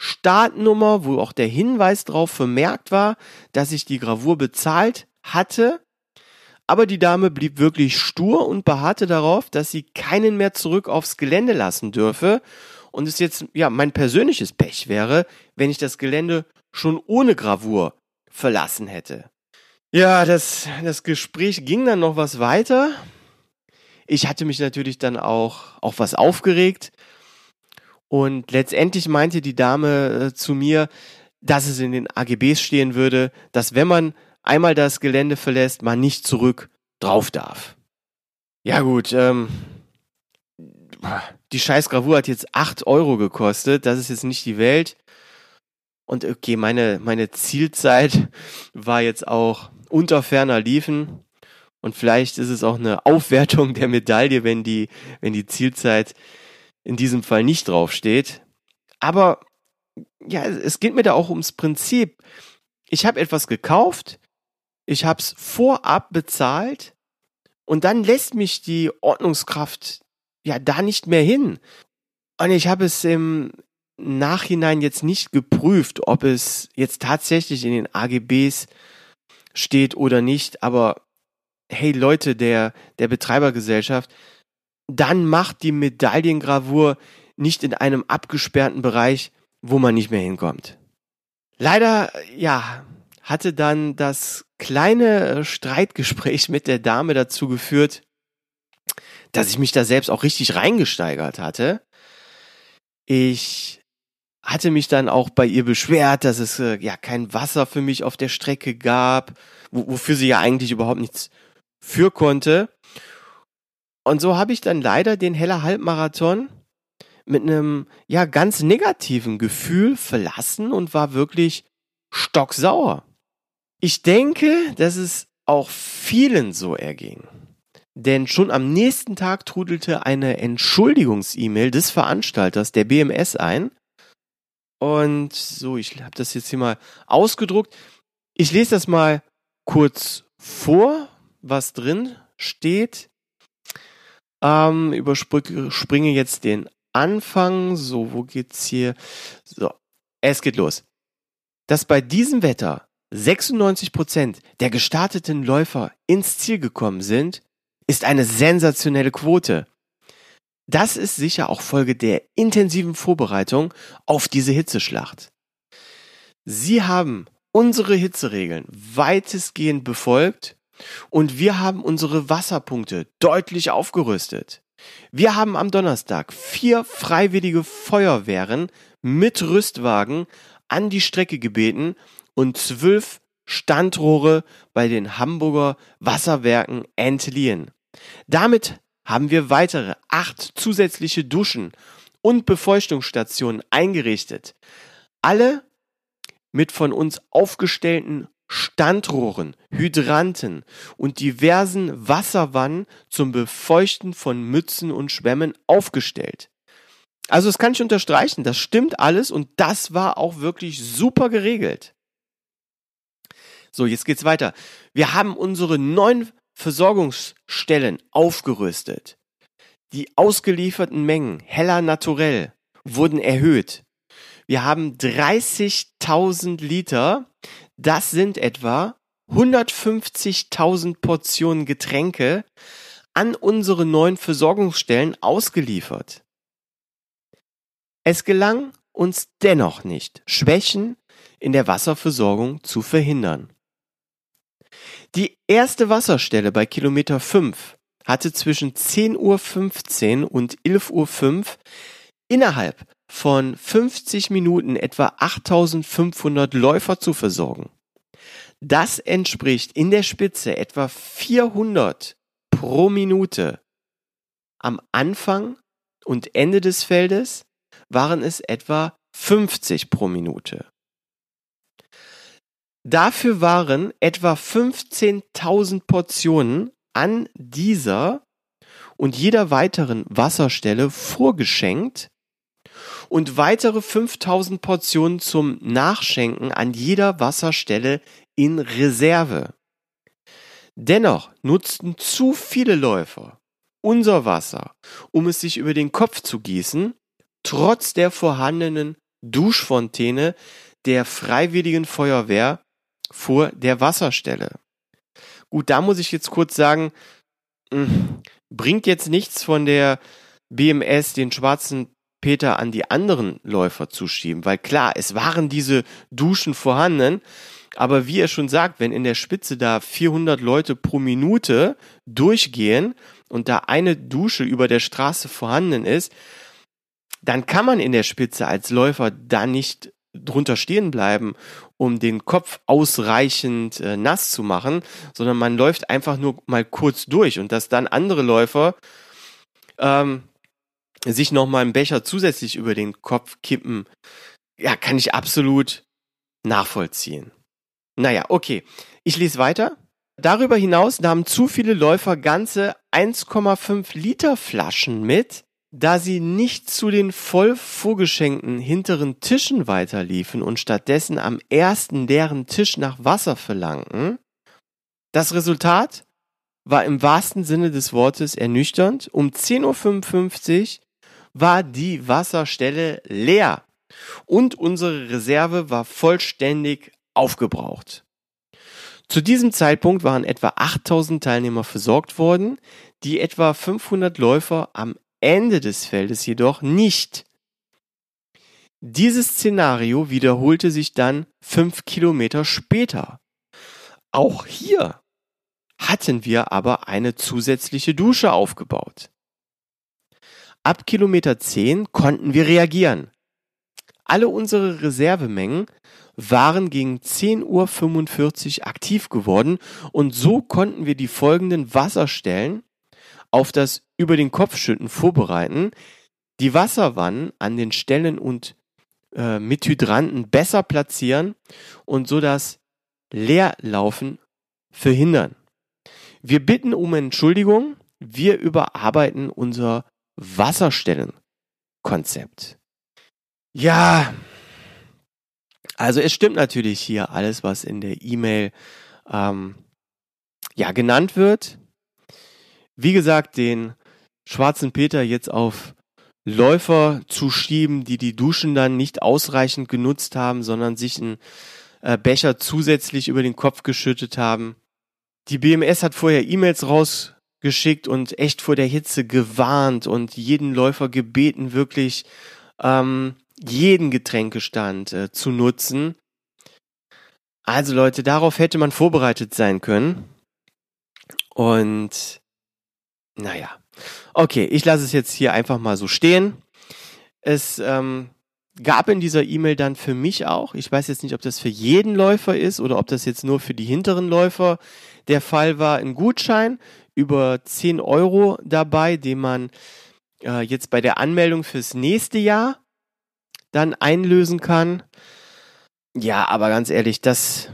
Startnummer, wo auch der Hinweis drauf vermerkt war, dass ich die Gravur bezahlt hatte. Aber die Dame blieb wirklich stur und beharrte darauf, dass sie keinen mehr zurück aufs Gelände lassen dürfe und es jetzt ja mein persönliches Pech wäre, wenn ich das Gelände schon ohne Gravur verlassen hätte. Ja, das, das Gespräch ging dann noch was weiter. Ich hatte mich natürlich dann auch auch was aufgeregt. Und letztendlich meinte die Dame äh, zu mir, dass es in den AGBs stehen würde, dass wenn man einmal das Gelände verlässt, man nicht zurück drauf darf. Ja gut, ähm, die Scheißgravur hat jetzt acht Euro gekostet, das ist jetzt nicht die Welt. Und okay, meine, meine Zielzeit war jetzt auch unter ferner Liefen. Und vielleicht ist es auch eine Aufwertung der Medaille, wenn die, wenn die Zielzeit in diesem Fall nicht draufsteht. Aber ja, es geht mir da auch ums Prinzip. Ich habe etwas gekauft, ich habe es vorab bezahlt und dann lässt mich die Ordnungskraft ja da nicht mehr hin. Und ich habe es im Nachhinein jetzt nicht geprüft, ob es jetzt tatsächlich in den AGBs steht oder nicht, aber hey Leute der, der Betreibergesellschaft, dann macht die Medaillengravur nicht in einem abgesperrten Bereich, wo man nicht mehr hinkommt. Leider, ja, hatte dann das kleine Streitgespräch mit der Dame dazu geführt, dass ich mich da selbst auch richtig reingesteigert hatte. Ich hatte mich dann auch bei ihr beschwert, dass es äh, ja kein Wasser für mich auf der Strecke gab, wofür sie ja eigentlich überhaupt nichts für konnte. Und so habe ich dann leider den Heller Halbmarathon mit einem ja ganz negativen Gefühl verlassen und war wirklich stocksauer. Ich denke, dass es auch vielen so erging. Denn schon am nächsten Tag trudelte eine Entschuldigungs-E-Mail des Veranstalters der BMS ein. Und so, ich habe das jetzt hier mal ausgedruckt. Ich lese das mal kurz vor, was drin steht. Ähm, überspringe jetzt den Anfang. So, wo geht's hier? So, es geht los. Dass bei diesem Wetter 96 Prozent der gestarteten Läufer ins Ziel gekommen sind, ist eine sensationelle Quote. Das ist sicher auch Folge der intensiven Vorbereitung auf diese Hitzeschlacht. Sie haben unsere Hitzeregeln weitestgehend befolgt und wir haben unsere Wasserpunkte deutlich aufgerüstet. Wir haben am Donnerstag vier freiwillige Feuerwehren mit Rüstwagen an die Strecke gebeten und zwölf Standrohre bei den Hamburger Wasserwerken entliehen. Damit haben wir weitere acht zusätzliche Duschen und Befeuchtungsstationen eingerichtet. Alle mit von uns aufgestellten Standrohren, Hydranten und diversen Wasserwannen zum Befeuchten von Mützen und Schwämmen aufgestellt. Also das kann ich unterstreichen, das stimmt alles und das war auch wirklich super geregelt. So, jetzt geht's weiter. Wir haben unsere neuen Versorgungsstellen aufgerüstet. Die ausgelieferten Mengen heller Naturell wurden erhöht. Wir haben 30.000 Liter, das sind etwa 150.000 Portionen Getränke an unsere neuen Versorgungsstellen ausgeliefert. Es gelang uns dennoch nicht, Schwächen in der Wasserversorgung zu verhindern. Die erste Wasserstelle bei Kilometer 5 hatte zwischen 10.15 Uhr und 11.05 Uhr innerhalb von 50 Minuten etwa 8500 Läufer zu versorgen. Das entspricht in der Spitze etwa 400 pro Minute. Am Anfang und Ende des Feldes waren es etwa 50 pro Minute. Dafür waren etwa 15.000 Portionen an dieser und jeder weiteren Wasserstelle vorgeschenkt und weitere 5000 Portionen zum Nachschenken an jeder Wasserstelle in Reserve. Dennoch nutzten zu viele Läufer unser Wasser, um es sich über den Kopf zu gießen, trotz der vorhandenen Duschfontäne der Freiwilligen Feuerwehr vor der Wasserstelle. Gut, da muss ich jetzt kurz sagen, hm, bringt jetzt nichts von der BMS den schwarzen Peter an die anderen Läufer zuschieben, weil klar, es waren diese Duschen vorhanden, aber wie er schon sagt, wenn in der Spitze da 400 Leute pro Minute durchgehen und da eine Dusche über der Straße vorhanden ist, dann kann man in der Spitze als Läufer da nicht drunter stehen bleiben, um den Kopf ausreichend äh, nass zu machen, sondern man läuft einfach nur mal kurz durch und dass dann andere Läufer ähm, sich noch mal einen Becher zusätzlich über den Kopf kippen, ja, kann ich absolut nachvollziehen. Naja, okay. Ich lese weiter. Darüber hinaus nahmen zu viele Läufer ganze 1,5 Liter Flaschen mit, da sie nicht zu den voll vorgeschenkten hinteren Tischen weiterliefen und stattdessen am ersten leeren Tisch nach Wasser verlangten, das Resultat war im wahrsten Sinne des Wortes ernüchternd. Um 10.55 Uhr war die Wasserstelle leer und unsere Reserve war vollständig aufgebraucht. Zu diesem Zeitpunkt waren etwa 8000 Teilnehmer versorgt worden, die etwa 500 Läufer am Ende des Feldes jedoch nicht. Dieses Szenario wiederholte sich dann fünf Kilometer später. Auch hier hatten wir aber eine zusätzliche Dusche aufgebaut. Ab Kilometer 10 konnten wir reagieren. Alle unsere Reservemengen waren gegen 10.45 Uhr aktiv geworden und so konnten wir die folgenden Wasserstellen auf das über den Kopfschütten vorbereiten, die Wasserwannen an den Stellen und äh, mit Hydranten besser platzieren und so das Leerlaufen verhindern. Wir bitten um Entschuldigung, wir überarbeiten unser Wasserstellenkonzept. Ja, also es stimmt natürlich hier alles, was in der E-Mail ähm, ja genannt wird. Wie gesagt, den schwarzen Peter jetzt auf Läufer zu schieben, die die Duschen dann nicht ausreichend genutzt haben, sondern sich einen äh, Becher zusätzlich über den Kopf geschüttet haben. Die BMS hat vorher E-Mails rausgeschickt und echt vor der Hitze gewarnt und jeden Läufer gebeten, wirklich ähm, jeden Getränkestand äh, zu nutzen. Also Leute, darauf hätte man vorbereitet sein können. Und naja, okay, ich lasse es jetzt hier einfach mal so stehen. Es ähm, gab in dieser E-Mail dann für mich auch, ich weiß jetzt nicht, ob das für jeden Läufer ist oder ob das jetzt nur für die hinteren Läufer der Fall war, ein Gutschein über 10 Euro dabei, den man äh, jetzt bei der Anmeldung fürs nächste Jahr dann einlösen kann. Ja, aber ganz ehrlich, das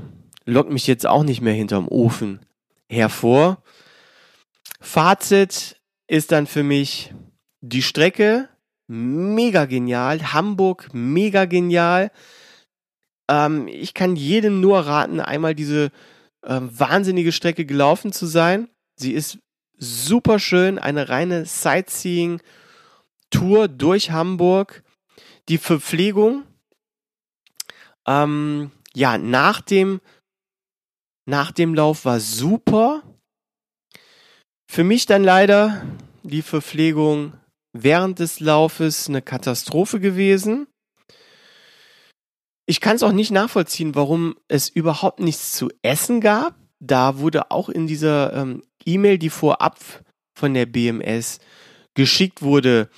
lockt mich jetzt auch nicht mehr hinterm Ofen hervor. Fazit ist dann für mich die Strecke mega genial, Hamburg mega genial. Ähm, ich kann jedem nur raten, einmal diese äh, wahnsinnige Strecke gelaufen zu sein. Sie ist super schön, eine reine Sightseeing-Tour durch Hamburg. Die Verpflegung, ähm, ja, nach dem, nach dem Lauf war super. Für mich dann leider die Verpflegung während des Laufes eine Katastrophe gewesen. Ich kann es auch nicht nachvollziehen, warum es überhaupt nichts zu essen gab. Da wurde auch in dieser ähm, E-Mail, die vorab von der BMS geschickt wurde,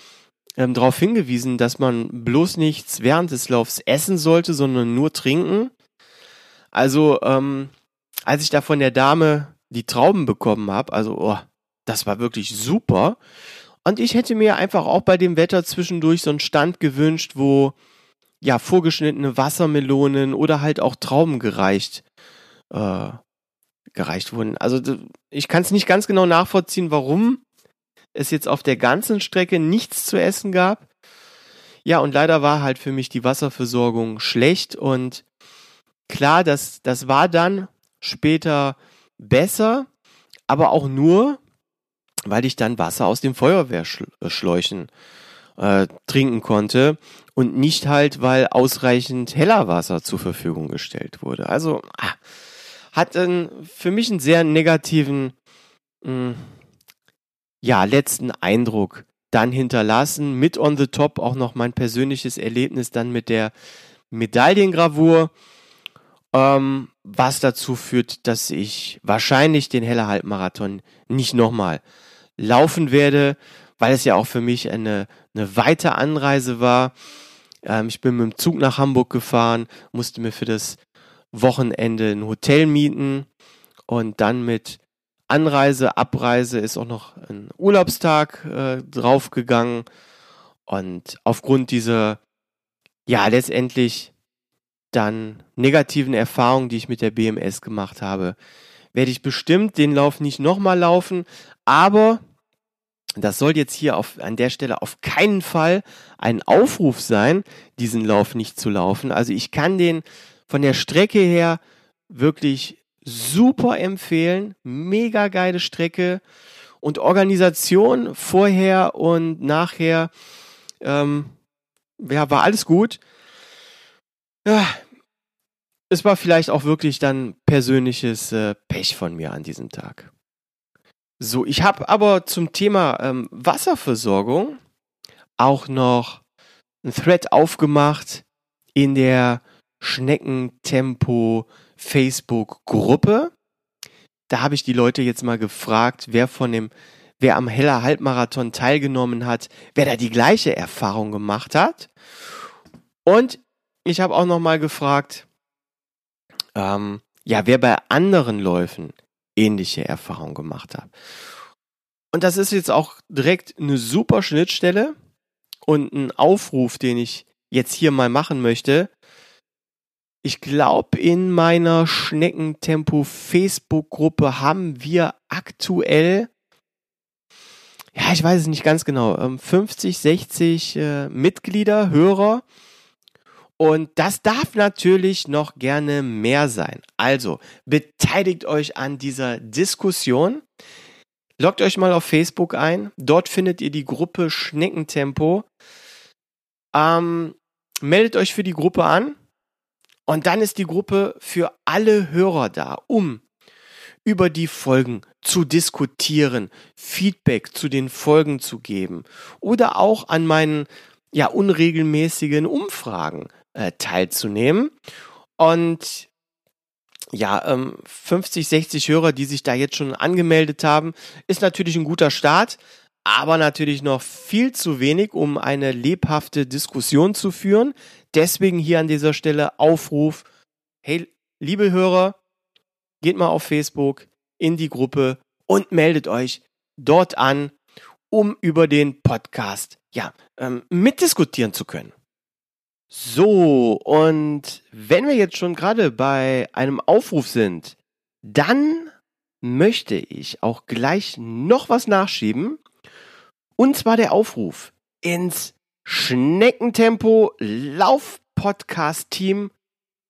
ähm, darauf hingewiesen, dass man bloß nichts während des Laufs essen sollte, sondern nur trinken. Also, ähm, als ich da von der Dame die Trauben bekommen habe, also, oh, das war wirklich super. Und ich hätte mir einfach auch bei dem Wetter zwischendurch so einen Stand gewünscht, wo ja vorgeschnittene Wassermelonen oder halt auch Trauben gereicht äh, gereicht wurden. Also ich kann es nicht ganz genau nachvollziehen, warum es jetzt auf der ganzen Strecke nichts zu essen gab. Ja, und leider war halt für mich die Wasserversorgung schlecht und klar, das, das war dann später besser, aber auch nur, weil ich dann Wasser aus den Feuerwehrschläuchen äh, trinken konnte und nicht halt, weil ausreichend heller Wasser zur Verfügung gestellt wurde. Also ah, hat einen, für mich einen sehr negativen, mh, hm, ja, letzten Eindruck dann hinterlassen. Mit on the top auch noch mein persönliches Erlebnis dann mit der Medaillengravur, ähm, was dazu führt, dass ich wahrscheinlich den Heller Halbmarathon nicht nochmal laufen werde, weil es ja auch für mich eine, eine weite Anreise war. Ähm, ich bin mit dem Zug nach Hamburg gefahren, musste mir für das Wochenende ein Hotel mieten und dann mit Anreise, Abreise ist auch noch ein Urlaubstag äh, draufgegangen. Und aufgrund dieser, ja, letztendlich dann negativen Erfahrungen, die ich mit der BMS gemacht habe, werde ich bestimmt den Lauf nicht nochmal laufen. Aber das soll jetzt hier auf, an der Stelle auf keinen Fall ein Aufruf sein, diesen Lauf nicht zu laufen. Also ich kann den von der Strecke her wirklich super empfehlen. Mega geile Strecke. Und Organisation vorher und nachher, ähm, ja, war alles gut. Ja, es war vielleicht auch wirklich dann persönliches äh, Pech von mir an diesem Tag. So, ich habe aber zum Thema ähm, Wasserversorgung auch noch ein Thread aufgemacht in der Schneckentempo Facebook-Gruppe. Da habe ich die Leute jetzt mal gefragt, wer von dem, wer am Heller Halbmarathon teilgenommen hat, wer da die gleiche Erfahrung gemacht hat. Und ich habe auch noch mal gefragt, ähm, ja, wer bei anderen Läufen ähnliche Erfahrungen gemacht hat. Und das ist jetzt auch direkt eine super Schnittstelle und ein Aufruf, den ich jetzt hier mal machen möchte. Ich glaube, in meiner Schneckentempo Facebook-Gruppe haben wir aktuell, ja, ich weiß es nicht ganz genau, 50, ähm, 60 äh, Mitglieder, Hörer. Und das darf natürlich noch gerne mehr sein. Also beteiligt euch an dieser Diskussion. Loggt euch mal auf Facebook ein. Dort findet ihr die Gruppe Schneckentempo. Ähm, meldet euch für die Gruppe an. Und dann ist die Gruppe für alle Hörer da, um über die Folgen zu diskutieren, Feedback zu den Folgen zu geben oder auch an meinen ja unregelmäßigen Umfragen äh, teilzunehmen. Und ja, ähm, 50, 60 Hörer, die sich da jetzt schon angemeldet haben, ist natürlich ein guter Start, aber natürlich noch viel zu wenig, um eine lebhafte Diskussion zu führen. Deswegen hier an dieser Stelle Aufruf, hey, liebe Hörer, geht mal auf Facebook in die Gruppe und meldet euch dort an, um über den Podcast ja ähm, mitdiskutieren zu können. So, und wenn wir jetzt schon gerade bei einem Aufruf sind, dann möchte ich auch gleich noch was nachschieben. Und zwar der Aufruf ins Schneckentempo Lauf Podcast Team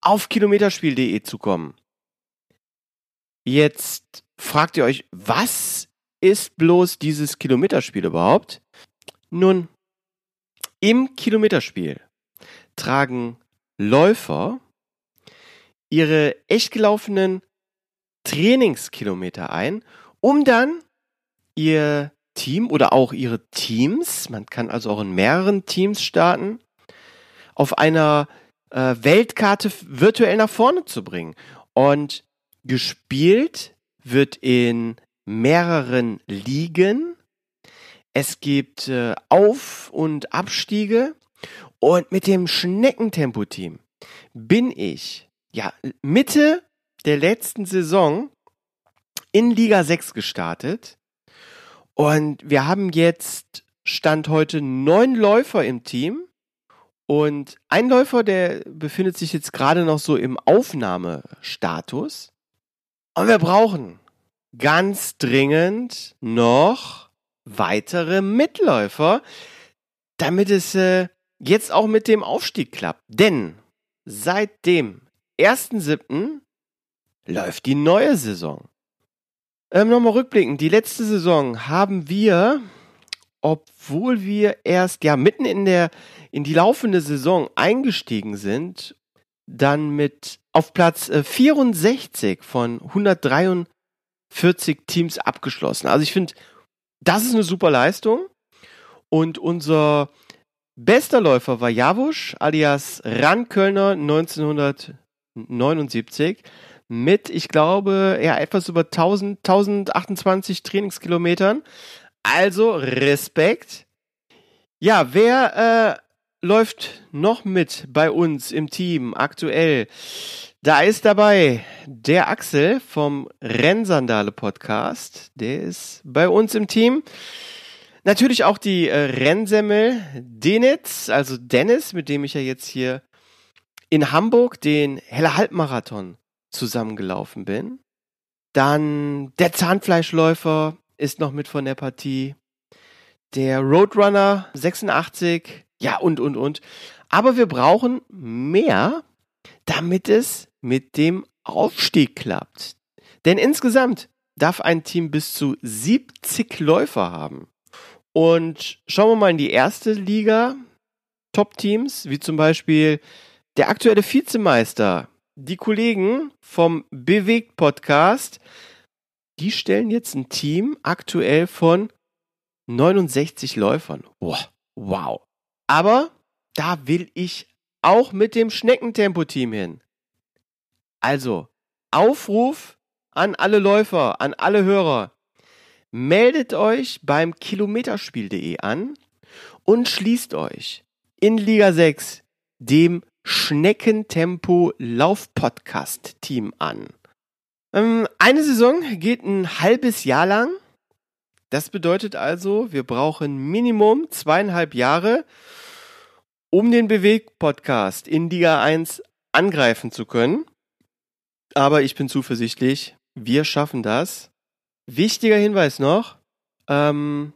auf kilometerspiel.de zu kommen. Jetzt fragt ihr euch, was ist bloß dieses Kilometerspiel überhaupt? Nun, im Kilometerspiel tragen Läufer ihre echt gelaufenen Trainingskilometer ein, um dann ihr Team oder auch ihre Teams, man kann also auch in mehreren Teams starten, auf einer äh, Weltkarte virtuell nach vorne zu bringen. Und gespielt wird in mehreren Ligen. Es gibt äh, Auf- und Abstiege und mit dem Schneckentempo-Team bin ich ja Mitte der letzten Saison in Liga 6 gestartet. Und wir haben jetzt Stand heute neun Läufer im Team. Und ein Läufer, der befindet sich jetzt gerade noch so im Aufnahmestatus. Und wir brauchen ganz dringend noch weitere Mitläufer, damit es äh, jetzt auch mit dem Aufstieg klappt. Denn seit dem 1.7. läuft die neue Saison. Ähm, Nochmal rückblickend, die letzte Saison haben wir, obwohl wir erst ja mitten in der in die laufende Saison eingestiegen sind, dann mit auf Platz 64 äh, von 143 Teams abgeschlossen. Also ich finde, das ist eine super Leistung. Und unser Bester Läufer war Javusch alias Rankölner 1979 mit, ich glaube, ja, etwas über 1000, 1028 Trainingskilometern. Also Respekt. Ja, wer äh, läuft noch mit bei uns im Team aktuell? Da ist dabei der Axel vom Rennsandale Podcast. Der ist bei uns im Team. Natürlich auch die äh, Rennsemmel Denitz, also Dennis, mit dem ich ja jetzt hier in Hamburg den Heller Halbmarathon zusammengelaufen bin. Dann der Zahnfleischläufer ist noch mit von der Partie. Der Roadrunner 86. Ja, und, und, und. Aber wir brauchen mehr, damit es mit dem Aufstieg klappt. Denn insgesamt darf ein Team bis zu 70 Läufer haben. Und schauen wir mal in die erste Liga. Top-Teams, wie zum Beispiel der aktuelle Vizemeister, die Kollegen vom Bewegt Podcast, die stellen jetzt ein Team aktuell von 69 Läufern. Wow. wow. Aber da will ich auch mit dem Schneckentempo-Team hin. Also, Aufruf an alle Läufer, an alle Hörer meldet euch beim kilometerspiel.de an und schließt euch in Liga 6 dem Schneckentempo Lauf Podcast Team an. Ähm, eine Saison geht ein halbes Jahr lang. Das bedeutet also, wir brauchen Minimum zweieinhalb Jahre, um den Beweg-Podcast in Liga 1 angreifen zu können. Aber ich bin zuversichtlich, wir schaffen das. Wichtiger Hinweis noch, ähm,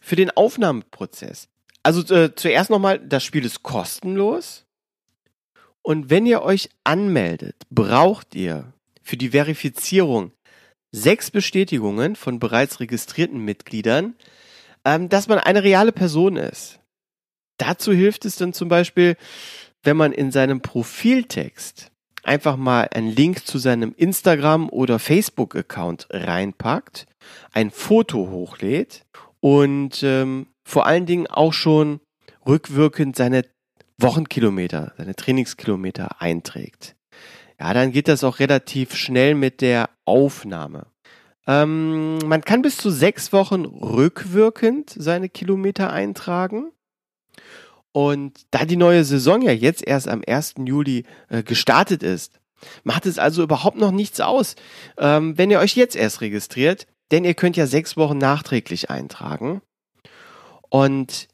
für den Aufnahmeprozess. Also äh, zuerst nochmal, das Spiel ist kostenlos. Und wenn ihr euch anmeldet, braucht ihr für die Verifizierung sechs Bestätigungen von bereits registrierten Mitgliedern, ähm, dass man eine reale Person ist. Dazu hilft es dann zum Beispiel, wenn man in seinem Profiltext einfach mal einen Link zu seinem Instagram- oder Facebook-Account reinpackt, ein Foto hochlädt und ähm, vor allen Dingen auch schon rückwirkend seine Wochenkilometer, seine Trainingskilometer einträgt. ja, dann geht das auch relativ schnell mit der Aufnahme. Ähm, man kann bis zu sechs Wochen rückwirkend seine Kilometer eintragen. Und da die neue Saison ja jetzt erst am 1. Juli äh, gestartet ist, macht es also überhaupt noch nichts aus, ähm, wenn ihr euch jetzt erst registriert, denn ihr könnt ja sechs Wochen nachträglich eintragen. Und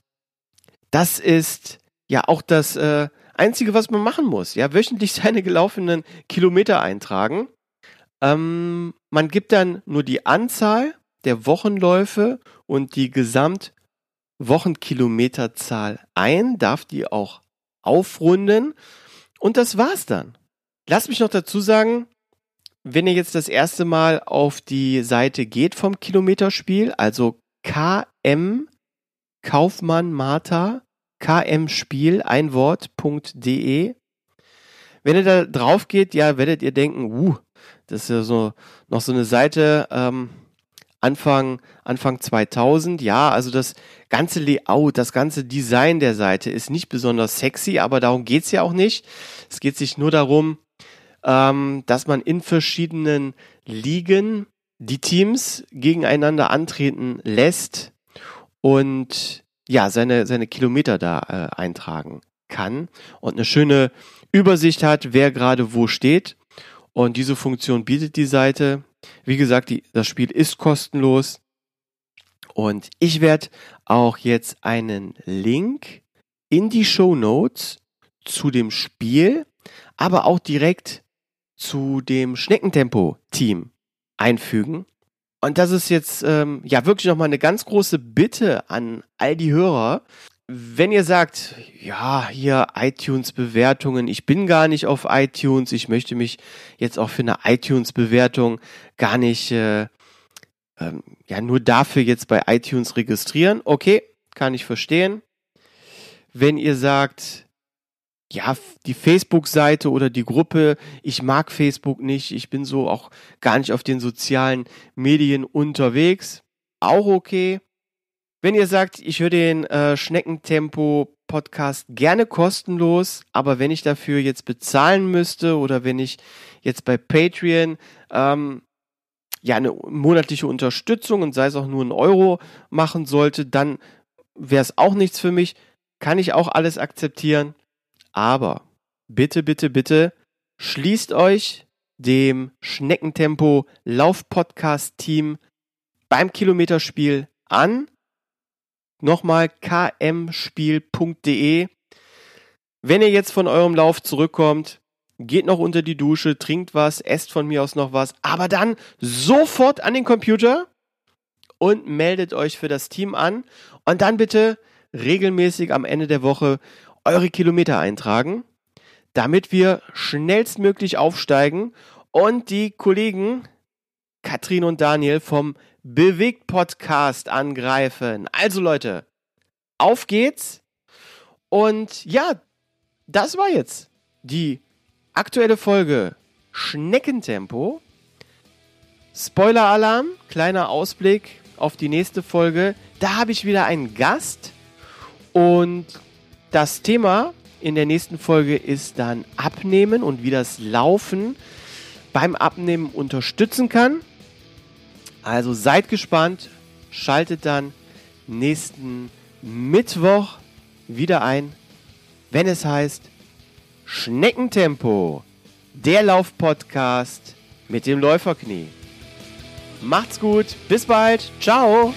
das ist ja auch das äh, Einzige, was man machen muss. Ja, wöchentlich seine gelaufenen Kilometer eintragen. Ähm, man gibt dann nur die Anzahl der Wochenläufe und die Gesamtwochenkilometerzahl ein, darf die auch aufrunden. Und das war's dann. Lass mich noch dazu sagen, wenn ihr jetzt das erste Mal auf die Seite geht vom Kilometerspiel, also KM Kaufmann Martha kmspiel ein Wort.de. Wenn ihr da drauf geht, ja, werdet ihr denken, uh, das ist ja so noch so eine Seite ähm, Anfang Anfang 2000. Ja, also das ganze Layout, das ganze Design der Seite ist nicht besonders sexy, aber darum geht's ja auch nicht. Es geht sich nur darum, ähm, dass man in verschiedenen Ligen die Teams gegeneinander antreten lässt und ja, seine, seine Kilometer da äh, eintragen kann und eine schöne Übersicht hat, wer gerade wo steht. Und diese Funktion bietet die Seite. Wie gesagt, die, das Spiel ist kostenlos. Und ich werde auch jetzt einen Link in die Show Notes zu dem Spiel, aber auch direkt zu dem Schneckentempo-Team einfügen. Und das ist jetzt ähm, ja wirklich nochmal eine ganz große Bitte an all die Hörer. Wenn ihr sagt, ja, hier iTunes-Bewertungen, ich bin gar nicht auf iTunes, ich möchte mich jetzt auch für eine iTunes-Bewertung gar nicht, äh, ähm, ja, nur dafür jetzt bei iTunes registrieren, okay, kann ich verstehen. Wenn ihr sagt, ja, die Facebook-Seite oder die Gruppe, ich mag Facebook nicht, ich bin so auch gar nicht auf den sozialen Medien unterwegs, auch okay. Wenn ihr sagt, ich höre den äh, Schneckentempo-Podcast gerne kostenlos, aber wenn ich dafür jetzt bezahlen müsste oder wenn ich jetzt bei Patreon ähm, ja eine monatliche Unterstützung und sei es auch nur ein Euro machen sollte, dann wäre es auch nichts für mich. Kann ich auch alles akzeptieren. Aber bitte, bitte, bitte schließt euch dem Schneckentempo Lauf-Podcast Team beim Kilometerspiel an. Nochmal kmspiel.de. Wenn ihr jetzt von eurem Lauf zurückkommt, geht noch unter die Dusche, trinkt was, esst von mir aus noch was, aber dann sofort an den Computer und meldet euch für das Team an und dann bitte regelmäßig am Ende der Woche eure Kilometer eintragen, damit wir schnellstmöglich aufsteigen und die Kollegen Katrin und Daniel vom Bewegt Podcast angreifen. Also Leute, auf geht's. Und ja, das war jetzt die aktuelle Folge Schneckentempo. Spoiler-Alarm, kleiner Ausblick auf die nächste Folge. Da habe ich wieder einen Gast und das Thema in der nächsten Folge ist dann Abnehmen und wie das Laufen beim Abnehmen unterstützen kann. Also seid gespannt, schaltet dann nächsten Mittwoch wieder ein, wenn es heißt Schneckentempo, der Laufpodcast mit dem Läuferknie. Macht's gut, bis bald, ciao!